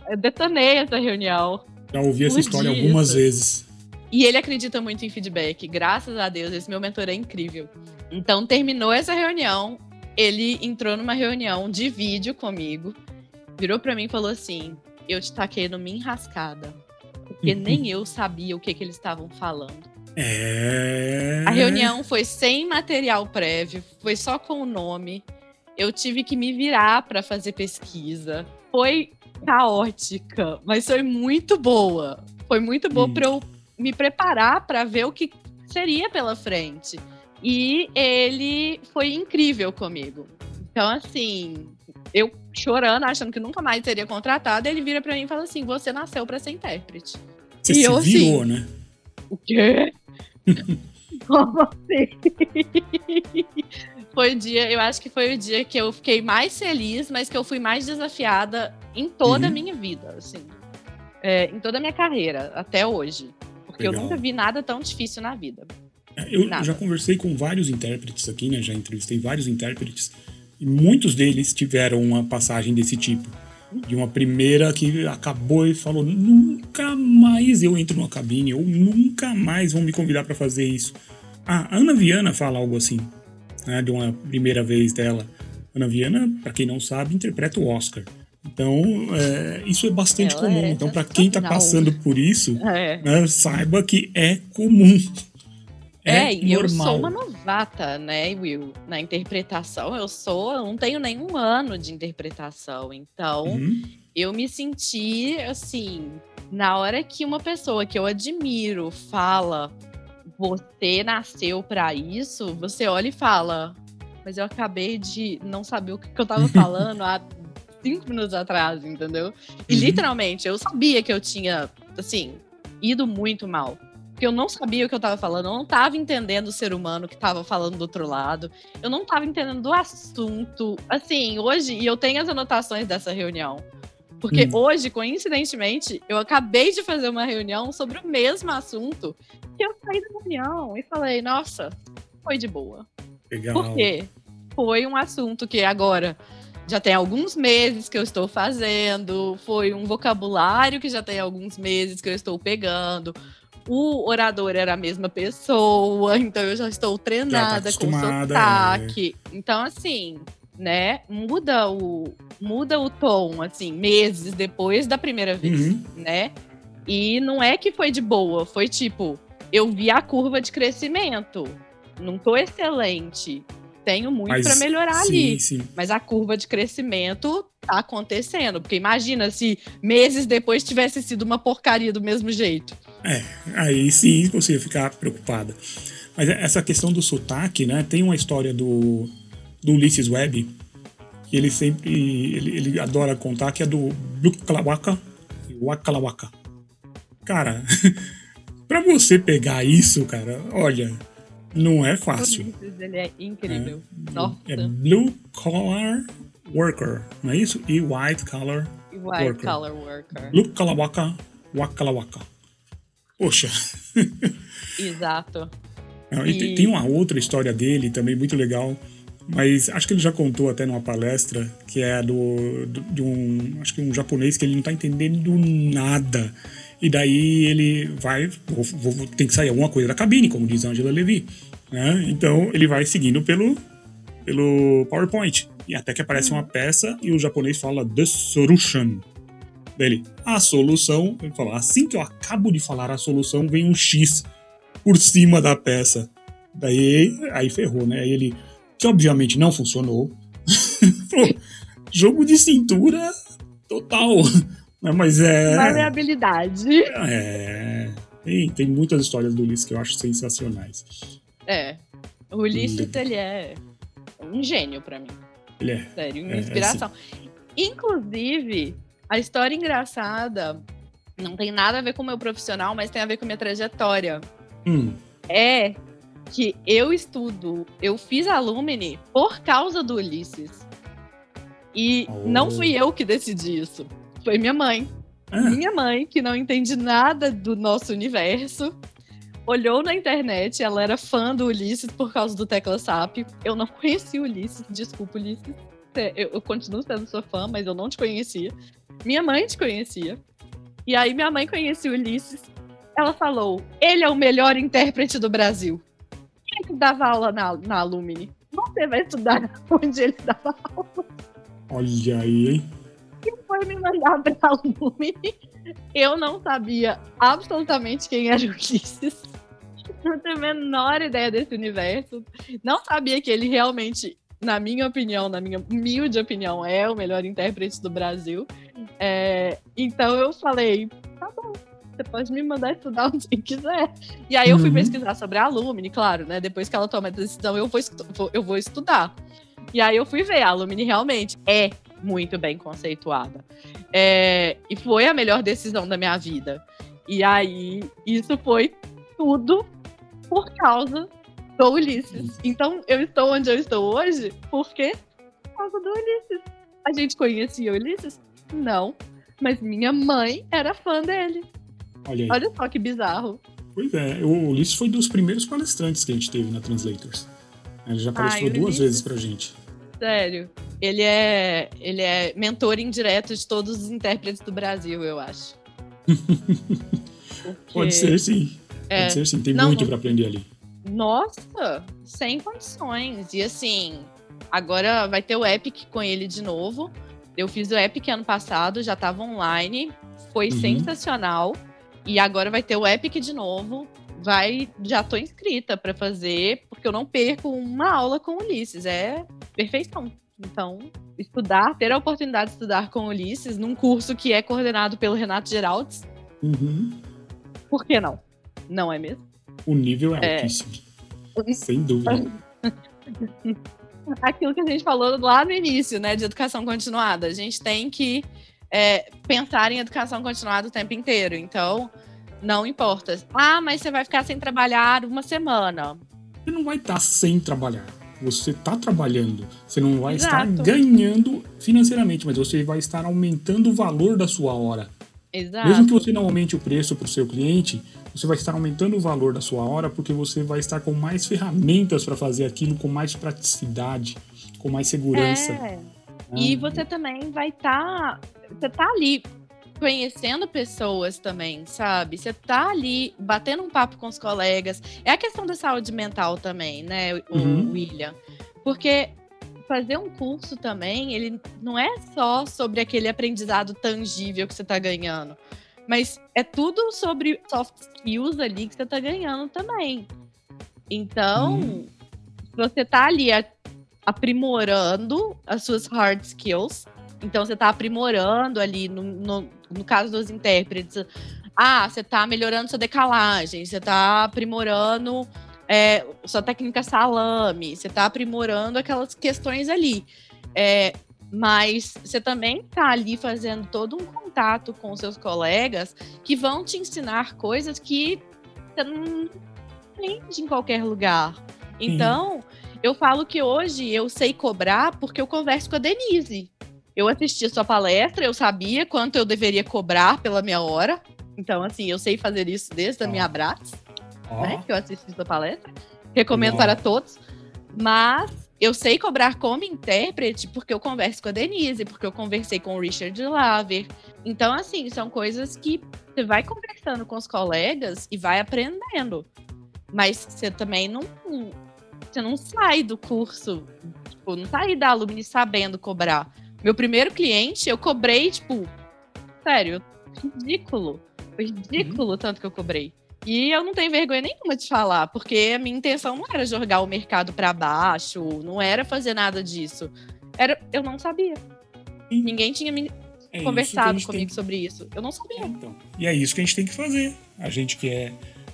Eu detonei essa reunião. Já ouvi essa história algumas vezes. E ele acredita muito em feedback. Graças a Deus, esse meu mentor é incrível. Então, terminou essa reunião, ele entrou numa reunião de vídeo comigo, virou para mim e falou assim: Eu te taquei numa enrascada. Porque nem eu sabia o que, que eles estavam falando. É... A reunião foi sem material prévio, foi só com o nome. Eu tive que me virar para fazer pesquisa. Foi caótica, mas foi muito boa. Foi muito boa hum. para eu me preparar para ver o que seria pela frente. E ele foi incrível comigo. Então, assim, eu chorando, achando que nunca mais seria contratada, ele vira pra mim e fala assim: você nasceu pra ser intérprete. Você E se eu, assim, virou, né? O quê? Como assim? foi o dia, eu acho que foi o dia que eu fiquei mais feliz, mas que eu fui mais desafiada em toda a Uhum. minha vida, assim. É, em toda a minha carreira, até hoje. Porque eu Legal. nunca vi nada tão difícil na vida. É, Eu Nada. já conversei com vários intérpretes aqui, né? Já entrevistei vários intérpretes e muitos deles tiveram uma passagem desse tipo. De uma primeira que acabou e falou: nunca mais eu entro numa cabine, ou nunca mais vão me convidar para fazer isso. Ah, a Ana Viana fala algo assim, né? De uma primeira vez dela. Ana Viana, para quem não sabe, interpreta o Oscar. Então, é, isso é bastante Ela comum. é então, para quem tá sensacional. passando por isso, É. né, saiba que é comum. É, e eu sou uma novata, né, Will? Na interpretação, eu sou, eu não tenho nenhum ano de interpretação. Então, Uhum. eu me senti assim, na hora que uma pessoa que eu admiro fala, você nasceu pra isso, você olha e fala, mas eu acabei de não saber o que, que eu tava falando há cinco minutos atrás, entendeu? E Uhum. literalmente, eu sabia que eu tinha, assim, ido muito mal. Porque eu não sabia o que eu tava falando, eu não tava entendendo o ser humano que tava falando do outro lado, eu não tava entendendo do assunto. Assim, hoje, e eu tenho as anotações dessa reunião. Porque Hum. hoje, coincidentemente, eu acabei de fazer uma reunião sobre o mesmo assunto. Que eu saí da reunião e falei, nossa, foi de boa. Legal. Por quê? Foi um assunto que agora já tem alguns meses que eu estou fazendo, foi um vocabulário que já tem alguns meses que eu estou pegando. O orador era a mesma pessoa, então eu já estou treinada com acostumada, sotaque. Então, assim, né, muda o, muda o tom, assim, meses depois da primeira vez Uhum. né? E não é que foi de boa, foi tipo, eu vi a curva de crescimento. Não tô excelente. Tenho muito pra melhorar sim, ali. Sim, Mas a curva de crescimento tá acontecendo. Porque imagina se meses depois tivesse sido uma porcaria do mesmo jeito. Aí sim você ia ficar preocupada. Mas essa questão do sotaque, né? Tem uma história do, do Ulysses Webb, que ele sempre. Ele, ele adora contar, que é do Blukalawaka e Wakalawaka. Cara, pra você pegar isso, cara, olha, não é fácil. Ele é incrível. Nossa. É Blue Collar Worker, não é isso? E White Collar White worker. collar worker. Blue Kalawaka Wakalawaka. Poxa. Exato. Não, e tem- uma outra história dele também muito legal, mas acho que ele já contou até numa palestra, que é do, do- de um, acho que um japonês que ele não tá entendendo nada. E daí ele vai, vou, vou- tem que sair alguma coisa da cabine, como diz Angela Levy. né? Então ele vai seguindo pelo, pelo PowerPoint. E até que aparece uma peça e o japonês fala The Solution. Dele, a solução, ele fala, assim que eu acabo de falar a solução, vem um X por cima da peça. Daí, aí ferrou, né? Aí ele, que obviamente não funcionou. Jogo de cintura total. Né, Mas é. Maleabilidade. É. Tem, tem muitas histórias do Ulisses que eu acho sensacionais. É. O Ulisses, ele é um gênio pra mim. Ele é. Sério, uma É, é inspiração. Inclusive, a história engraçada não tem nada a ver com o meu profissional, mas tem a ver com a minha trajetória. Hum, É que eu estudo, eu fiz Alumni por causa do Ulisses. E Oh. não fui eu que decidi isso. Foi minha mãe. ah, Minha mãe, que não entende nada do nosso universo, olhou na internet, ela era fã do Ulisses por causa do Tecla SAP. Eu não conhecia o Ulisses, desculpa, Ulisses. É, Eu, continuo sendo sua fã, mas eu não te conhecia. Minha mãe te conhecia. E aí minha mãe conhecia o Ulisses. Ela falou: ele é o melhor intérprete do Brasil. Quem que dava aula na, na Alumni? Você vai estudar onde ele dava aula olha aí, hein? Foi me mandar pra Lume. Eu não sabia absolutamente quem era o Ulisses. Não tenho a menor ideia desse universo. Não sabia que ele realmente, na minha opinião, na minha humilde opinião, é o melhor intérprete do Brasil. É, então eu falei, tá bom, você pode me mandar estudar onde você quiser. E aí eu fui Uhum. pesquisar sobre a Alumni, claro, né? Depois que ela toma a decisão, eu vou- eu vou estudar. E aí eu fui ver, a Alumni realmente é muito bem conceituada. É, e foi a melhor decisão da minha vida. E aí, isso foi tudo por causa do Ulisses. Então, eu estou onde eu estou hoje porque por causa do Ulisses. A gente conhecia o Ulisses? Não. Mas minha mãe era fã dele. Olha aí. Olha só que bizarro. Pois é, o Ulisses foi dos primeiros palestrantes que a gente teve na Translators. Ele já palestrou Ai, duas vezes pra gente. Sério. Ele é, ele é mentor indireto de todos os intérpretes do Brasil, eu acho. Porque- Pode ser sim. É. Pode ser sim, tem Não, muito pra aprender ali. Nossa, sem condições. E assim, agora vai ter o Epic com ele de novo. Eu fiz o Epic ano passado, já tava online, foi Uhum. sensacional. E agora vai ter o Epic de novo. Vai, já tô inscrita pra fazer, porque eu não perco uma aula com o Ulisses, é perfeição. Então, estudar, ter a oportunidade de estudar com Ulisses num curso que é coordenado pelo Renato Geraldes, Uhum. por que não? Não é mesmo? O nível é, É. altíssimo. Sem dúvida. aquilo que a gente falou lá no início, né, de educação continuada. A gente tem que é, pensar em educação continuada o tempo inteiro. Então, não importa. Ah, mas você vai ficar sem trabalhar uma semana. Você não vai estar sem trabalhar. Você está trabalhando. Você não vai estar Exato. ganhando financeiramente, mas você vai estar aumentando o valor da sua hora. Exato. Mesmo que você não aumente o preço para o seu cliente, você vai estar aumentando o valor da sua hora porque você vai estar com mais ferramentas para fazer aquilo com mais praticidade, com mais segurança. É. né? E você também vai estar. você tá ali conhecendo pessoas também, sabe? Você tá ali batendo um papo com os colegas. É a questão da saúde mental também, né, o Uhum. William? Porque fazer um curso também, ele não é só sobre aquele aprendizado tangível que você tá ganhando. Mas é tudo sobre soft skills ali que você tá ganhando também. Então, Uhum. você tá ali aprimorando as suas hard skills. Então, você tá aprimorando ali, no, no, no caso dos intérpretes. Ah, você tá melhorando sua decalagem, você tá aprimorando é, sua técnica salame, você tá aprimorando aquelas questões ali. É, mas você também tá ali fazendo todo um contato com seus colegas que vão te ensinar coisas que você não aprende em qualquer lugar. Então, eu falo que hoje eu sei cobrar porque eu converso com a Denise. Eu assisti a sua palestra, eu sabia quanto eu deveria cobrar pela minha hora. Então, assim, eu sei fazer isso desde a minha Abraço Ó, né? Que eu assisti sua palestra. Recomendo Legal. para todos. Mas eu sei cobrar como intérprete porque eu converso com a Denise, porque eu conversei com o Richard Laver. Então, assim, são coisas que você vai conversando com os colegas e vai aprendendo. Mas você também não. Você não sai do curso, tipo, não sai da alumni sabendo cobrar. Meu primeiro cliente, eu cobrei, tipo, sério, ridículo. Foi ridículo o tanto que eu cobrei. E eu não tenho vergonha nenhuma de falar, porque a minha intenção não era jogar o mercado pra baixo, não era fazer nada disso. Era, eu não sabia. Sim. Ninguém tinha me é conversado comigo tem sobre isso. Eu não sabia. então. E é isso que a gente tem que fazer. A gente que é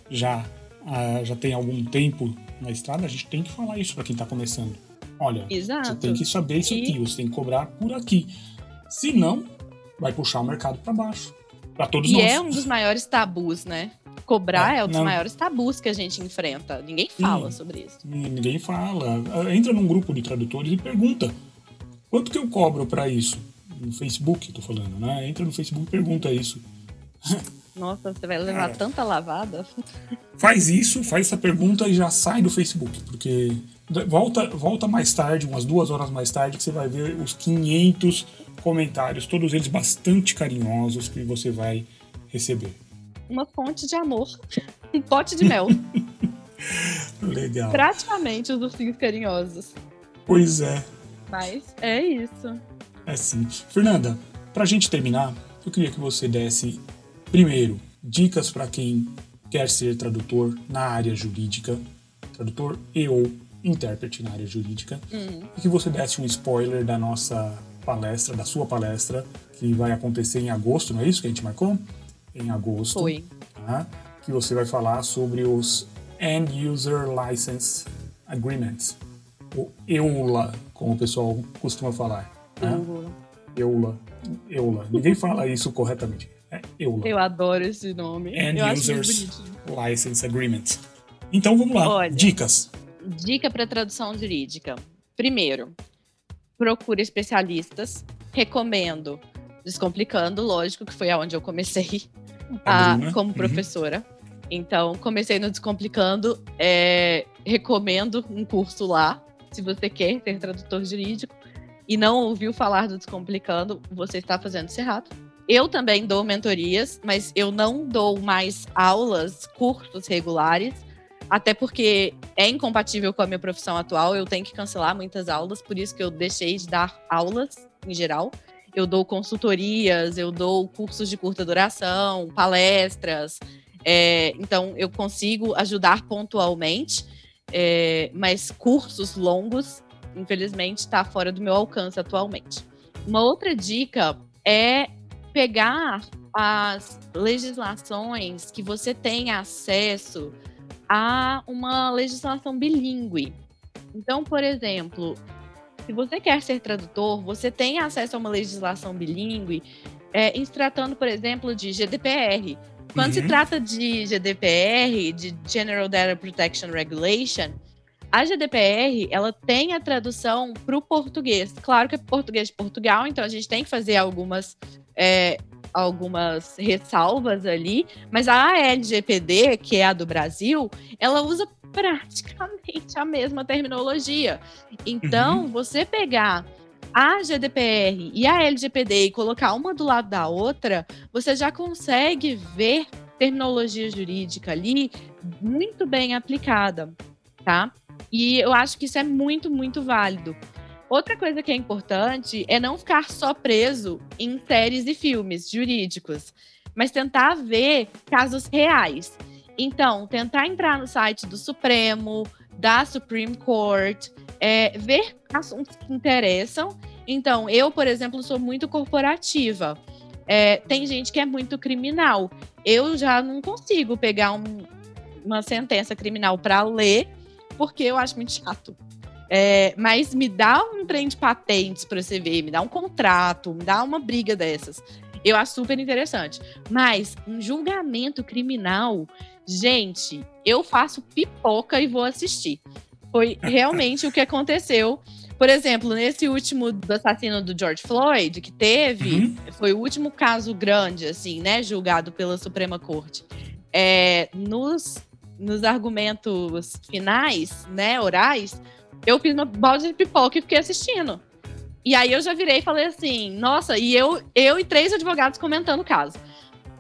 já, ah, já tem algum tempo na estrada, a gente tem que falar isso para quem tá começando. Olha, Exato. Você tem que saber isso E- aqui, você tem que cobrar por aqui. Se não, vai puxar o mercado para baixo. Para todos E nós. é um dos maiores tabus, né? Cobrar É, é, um dos não. maiores tabus que a gente enfrenta. Ninguém fala sobre isso. E Ninguém fala. Ah, Entra num grupo de tradutores e pergunta: quanto que eu cobro para isso? No Facebook, tô falando, né? Entra no Facebook e pergunta isso. Nossa, você vai levar É. tanta lavada. Faz isso, faz essa pergunta e já sai do Facebook, porque volta, volta mais tarde, umas duas horas mais tarde, que você vai ver os 500 comentários, todos eles bastante carinhosos que você vai receber. Uma fonte de amor. Um pote de mel. Legal. Praticamente os ursinhos carinhosos. Pois é, Mas é isso. é sim. Fernanda, pra gente terminar, eu queria que você desse, primeiro, dicas para quem quer ser tradutor na área jurídica, tradutor e ou intérprete na área jurídica, Hum. e que você desse um spoiler da nossa palestra, da sua palestra, que vai acontecer em agosto, não é isso que a gente marcou? Em agosto. Foi. tá? Que você vai falar sobre os End User License Agreements, o EULA, como o pessoal costuma falar. né? Uhum. Eula. Eula. Ninguém fala isso corretamente. É Eula. Eu adoro esse nome. End eu Users. License Agreement. Então vamos lá. Olha. Dicas. Dica para tradução jurídica. Primeiro, procure especialistas. Recomendo Descomplicando, lógico, que foi aonde eu comecei A como Uhum. professora. Então, comecei no Descomplicando. é, recomendo um curso lá, se você quer ser tradutor jurídico e não ouviu falar do Descomplicando, você está fazendo isso errado. Eu também dou mentorias, mas eu não dou mais aulas, cursos regulares, até porque é incompatível com a minha profissão atual. Eu tenho que cancelar muitas aulas, por isso que eu deixei de dar aulas em geral. Eu dou consultorias, eu dou cursos de curta duração, palestras. é, então, eu consigo ajudar pontualmente, é, mas cursos longos, infelizmente, está fora do meu alcance atualmente. Uma outra dica é pegar as legislações que você tem acesso a uma legislação bilíngue. Então, por exemplo, se você quer ser tradutor, você tem acesso a uma legislação bilíngue, é, em se tratando, por exemplo, de GDPR. Quando se Uhum. trata de GDPR, de General Data Protection Regulation, a GDPR ela tem a tradução para o português. Claro que é português de Portugal, então a gente tem que fazer algumas é, algumas ressalvas ali, mas a LGPD, que é a do Brasil, ela usa praticamente a mesma terminologia. Então, você pegar a GDPR e a LGPD e colocar uma do lado da outra, você já consegue ver terminologia jurídica ali muito bem aplicada, tá? E eu acho que isso é muito, muito válido. Outra coisa que é importante é não ficar só preso em séries e filmes jurídicos, mas tentar ver casos reais. Então, tentar entrar no site do Supremo, da Supreme Court, é, ver assuntos que interessam. Então, eu, por exemplo, sou muito corporativa. É, tem gente que é muito criminal. Eu já não consigo pegar um- uma sentença criminal para ler, porque eu acho muito chato. É, mas me dá um trem de patentes para você ver, me dá um contrato, me dá uma briga dessas. Eu acho super interessante. Mas um julgamento criminal, gente, eu faço pipoca e vou assistir. Foi realmente o que aconteceu. Por exemplo, nesse último do assassino do George Floyd, que teve, Uhum. foi o último caso grande, assim, né, julgado pela Suprema Corte. É, nos, nos argumentos finais, né, orais, eu fiz uma balde de pipoca e fiquei assistindo. E aí eu já virei e falei assim, nossa, e eu, eu e três advogados comentando o caso.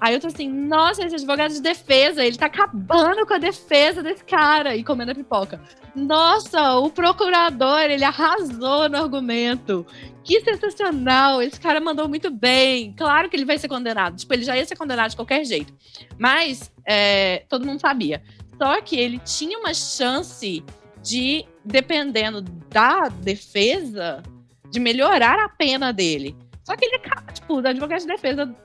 Aí eu tô assim, nossa, esse advogado de defesa, ele tá acabando com a defesa desse cara e comendo a pipoca. Nossa, o procurador, ele arrasou no argumento. Que sensacional, esse cara mandou muito bem. Claro que ele vai ser condenado. Tipo, ele já ia ser condenado de qualquer jeito. Mas é, todo mundo sabia. Só que ele tinha uma chance de, dependendo da defesa, de melhorar a pena dele. Só que ele acaba, tipo, o advogado de defesa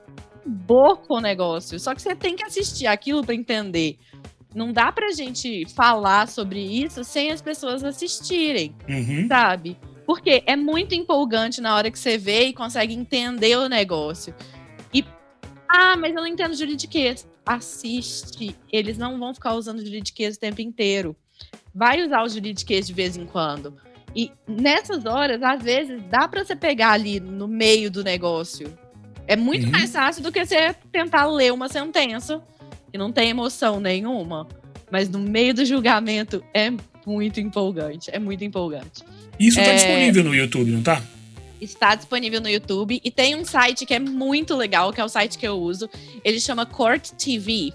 boca o negócio. Só que você tem que assistir aquilo para entender. Não dá pra gente falar sobre isso sem as pessoas assistirem, Uhum. sabe? Porque é muito empolgante na hora que você vê e consegue entender o negócio. E, ah, mas eu não entendo juridiquês. Assiste. Eles não vão ficar usando juridiquês o tempo inteiro. Vai usar o juridiquês de vez em quando. E nessas horas, às vezes, dá pra você pegar ali no meio do negócio. É muito Uhum. mais fácil do que você tentar ler uma sentença que não tem emoção nenhuma. Mas no meio do julgamento é muito empolgante. É muito empolgante. Isso tá É. disponível no YouTube, não tá? Está disponível no YouTube e tem um site que é muito legal, que é o site que eu uso. Ele chama Court TV.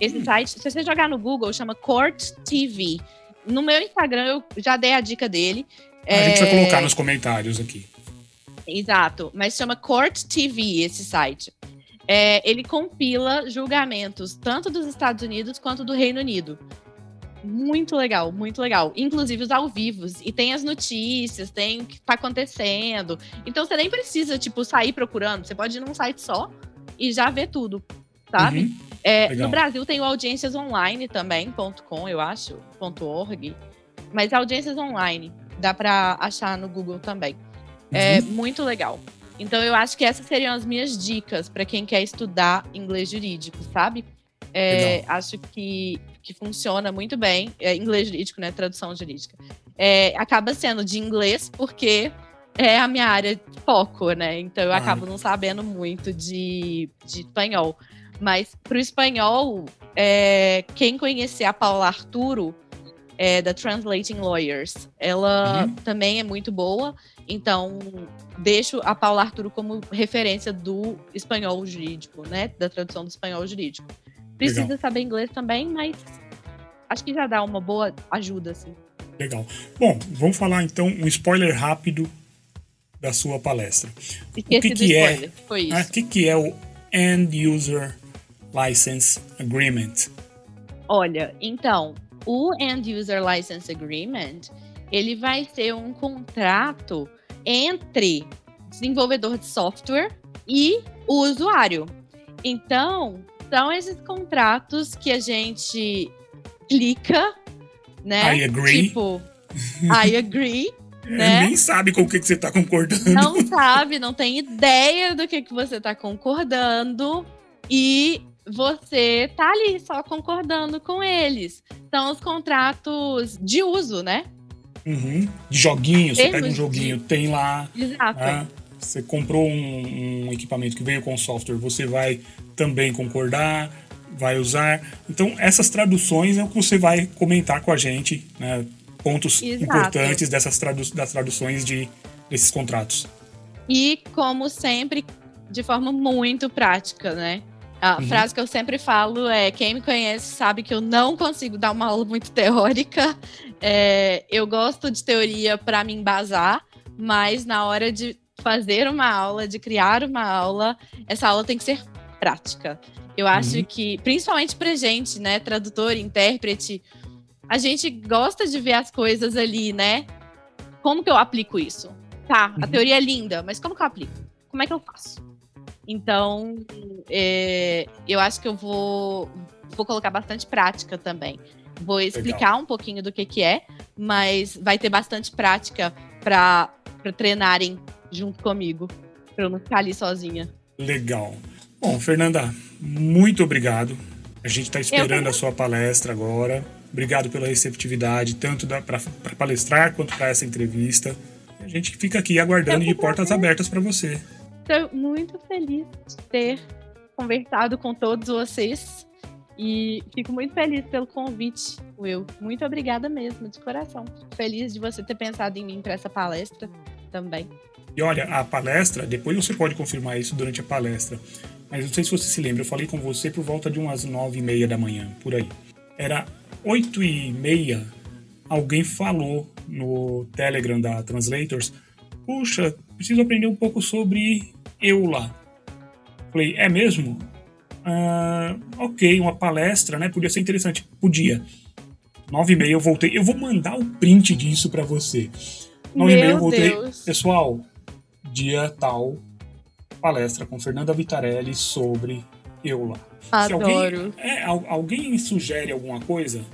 Esse site, se você jogar no Google, chama Court TV. No meu Instagram eu já dei a dica dele. A gente vai É, colocar nos comentários aqui. Exato, mas chama Court TV esse site. É, ele compila julgamentos tanto dos Estados Unidos quanto do Reino Unido. Muito legal, muito legal. Inclusive os ao vivos. E tem as notícias, tem o que tá acontecendo. Então você nem precisa, tipo, sair procurando. Você pode ir num site só e já ver tudo, sabe? Uhum. É, no Brasil tem o audiências online também, .com, eu acho, .org. Mas audiências online, dá pra achar no Google também. É Uhum. muito legal. Então eu acho que essas seriam as minhas dicas para quem quer estudar inglês jurídico, sabe? É, acho que, que funciona muito bem. É, inglês jurídico, né? Tradução jurídica. É, acaba sendo de inglês porque é a minha área de foco, né? Então eu ah. acabo não sabendo muito de, de espanhol. Mas para o espanhol, é, quem conhecer a Paula Arturo, é, da Translating Lawyers, ela uhum. também é muito boa. Então, deixo a Paula Arturo como referência do espanhol jurídico, né? Da tradução do espanhol jurídico. Precisa Legal. saber inglês também, mas acho que já dá uma boa ajuda, assim. Legal. Bom, vamos falar então um spoiler rápido da sua palestra. Esqueci o que, que é? Foi isso. O que, que é o End User License Agreement? Olha, então, o End User License Agreement, ele vai ser um contrato entre desenvolvedor de software e o usuário. Então, são esses contratos que a gente clica, né? I agree. Tipo, I agree. né? Nem sabe com o que, que você está concordando. Não sabe, não tem ideia do que, que você está concordando. E você tá ali só concordando com eles. São os contratos de uso, né? Uhum. De joguinho, você pega um joguinho, de... tem lá. Exato. Né? Você comprou um, um, equipamento que veio com software, você vai também concordar, vai usar. Então, essas traduções é o que você vai comentar com a gente, né? Pontos Exato. importantes dessas tradu das traduções de, desses contratos. E, como sempre, de forma muito prática, né? A uhum. frase que eu sempre falo é: quem me conhece sabe que eu não consigo dar uma aula muito teórica. É, eu gosto de teoria para me embasar, mas na hora de fazer uma aula, de criar uma aula, essa aula tem que ser prática. Eu acho uhum. que, principalmente pra gente, né, tradutor, intérprete, a gente gosta de ver as coisas ali, né? Como que eu aplico isso? Tá, a uhum. teoria é linda, mas como que eu aplico? Como é que eu faço? Então, é, eu acho que eu vou, vou colocar bastante prática também. Vou explicar Legal. um pouquinho do que, que é, mas vai ter bastante prática para treinarem junto comigo, para eu não ficar ali sozinha. Legal. Bom, Fernanda, muito obrigado. A gente está esperando a sua palestra agora. Obrigado pela receptividade, tanto para palestrar quanto para essa entrevista. A gente fica aqui aguardando de portas abertas para você. Estou muito feliz de ter conversado com todos vocês e fico muito feliz pelo convite, Will. Muito obrigada mesmo, de coração. Feliz de você ter pensado em mim para essa palestra também. E olha, a palestra, depois você pode confirmar isso durante a palestra, mas não sei se você se lembra, eu falei com você por volta de umas nove e meia da manhã, por aí. Era oito e meia, alguém falou no Telegram da Translators, puxa, preciso aprender um pouco sobre Eula. Falei, é mesmo? Ah, ok, uma palestra, né? Podia ser interessante. Podia. Nove e meia eu voltei. Eu vou mandar o print disso para você. Nove e meia eu voltei. Deus. Pessoal, dia tal, palestra com Fernanda Vitarelli sobre Eula. Adoro. Se alguém, é, alguém sugere alguma coisa,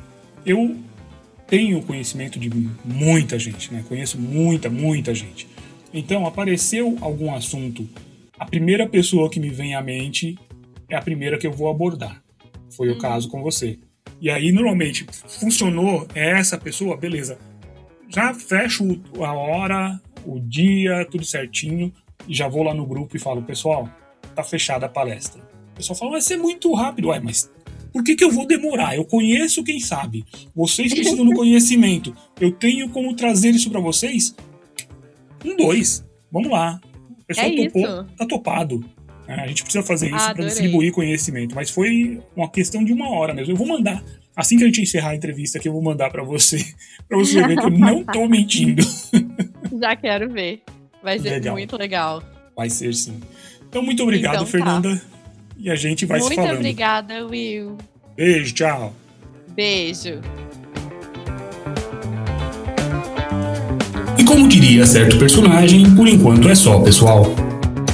eu tenho conhecimento de muita gente, né? Conheço muita, muita gente. Então, apareceu algum assunto a primeira pessoa que me vem à mente é a primeira que eu vou abordar. Foi o uhum. caso com você. E aí, normalmente, funcionou, é essa pessoa, beleza. Já fecho a hora, o dia, tudo certinho, e já vou lá no grupo e falo, pessoal, tá fechada a palestra. O pessoal fala, vai ser muito rápido. Ué, mas por que, que eu vou demorar? Eu conheço quem sabe. Vocês precisam do conhecimento. Eu tenho como trazer isso para vocês? Um, dois. Vamos lá pessoal é topou, isso. tá topado. É, a gente precisa fazer isso para distribuir conhecimento. Mas foi uma questão de uma hora mesmo. Eu vou mandar. Assim que a gente encerrar a entrevista aqui, eu vou mandar para você. para você ver que eu não tô mentindo. Já quero ver. Vai ser legal. muito legal. Vai ser sim. Então, muito obrigado, então, tá. Fernanda. E a gente vai muito se falando. Muito obrigada, Will. Beijo, tchau. Beijo. Como diria certo personagem, por enquanto é só, pessoal.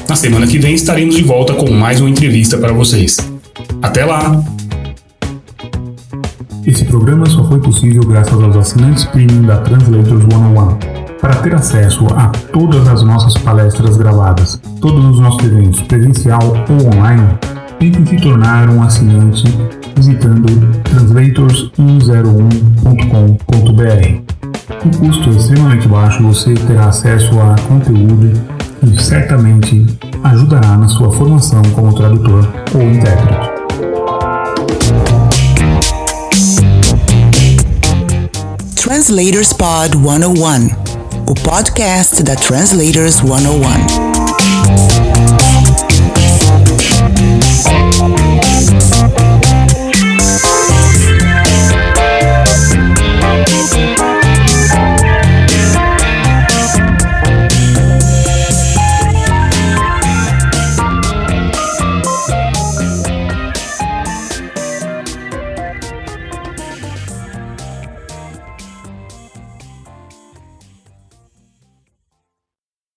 Na semana que vem estaremos de volta com mais uma entrevista para vocês. Até lá! Esse programa só foi possível graças aos assinantes premium da Translators 101. Para ter acesso a todas as nossas palestras gravadas, todos os nossos eventos, presencial ou online, tente se tornar um assinante visitando translators101.com.br. O custo extremamente baixo, você terá acesso a conteúdo e certamente ajudará na sua formação como tradutor ou intérprete. Translators Pod 101, o podcast da Translators 101.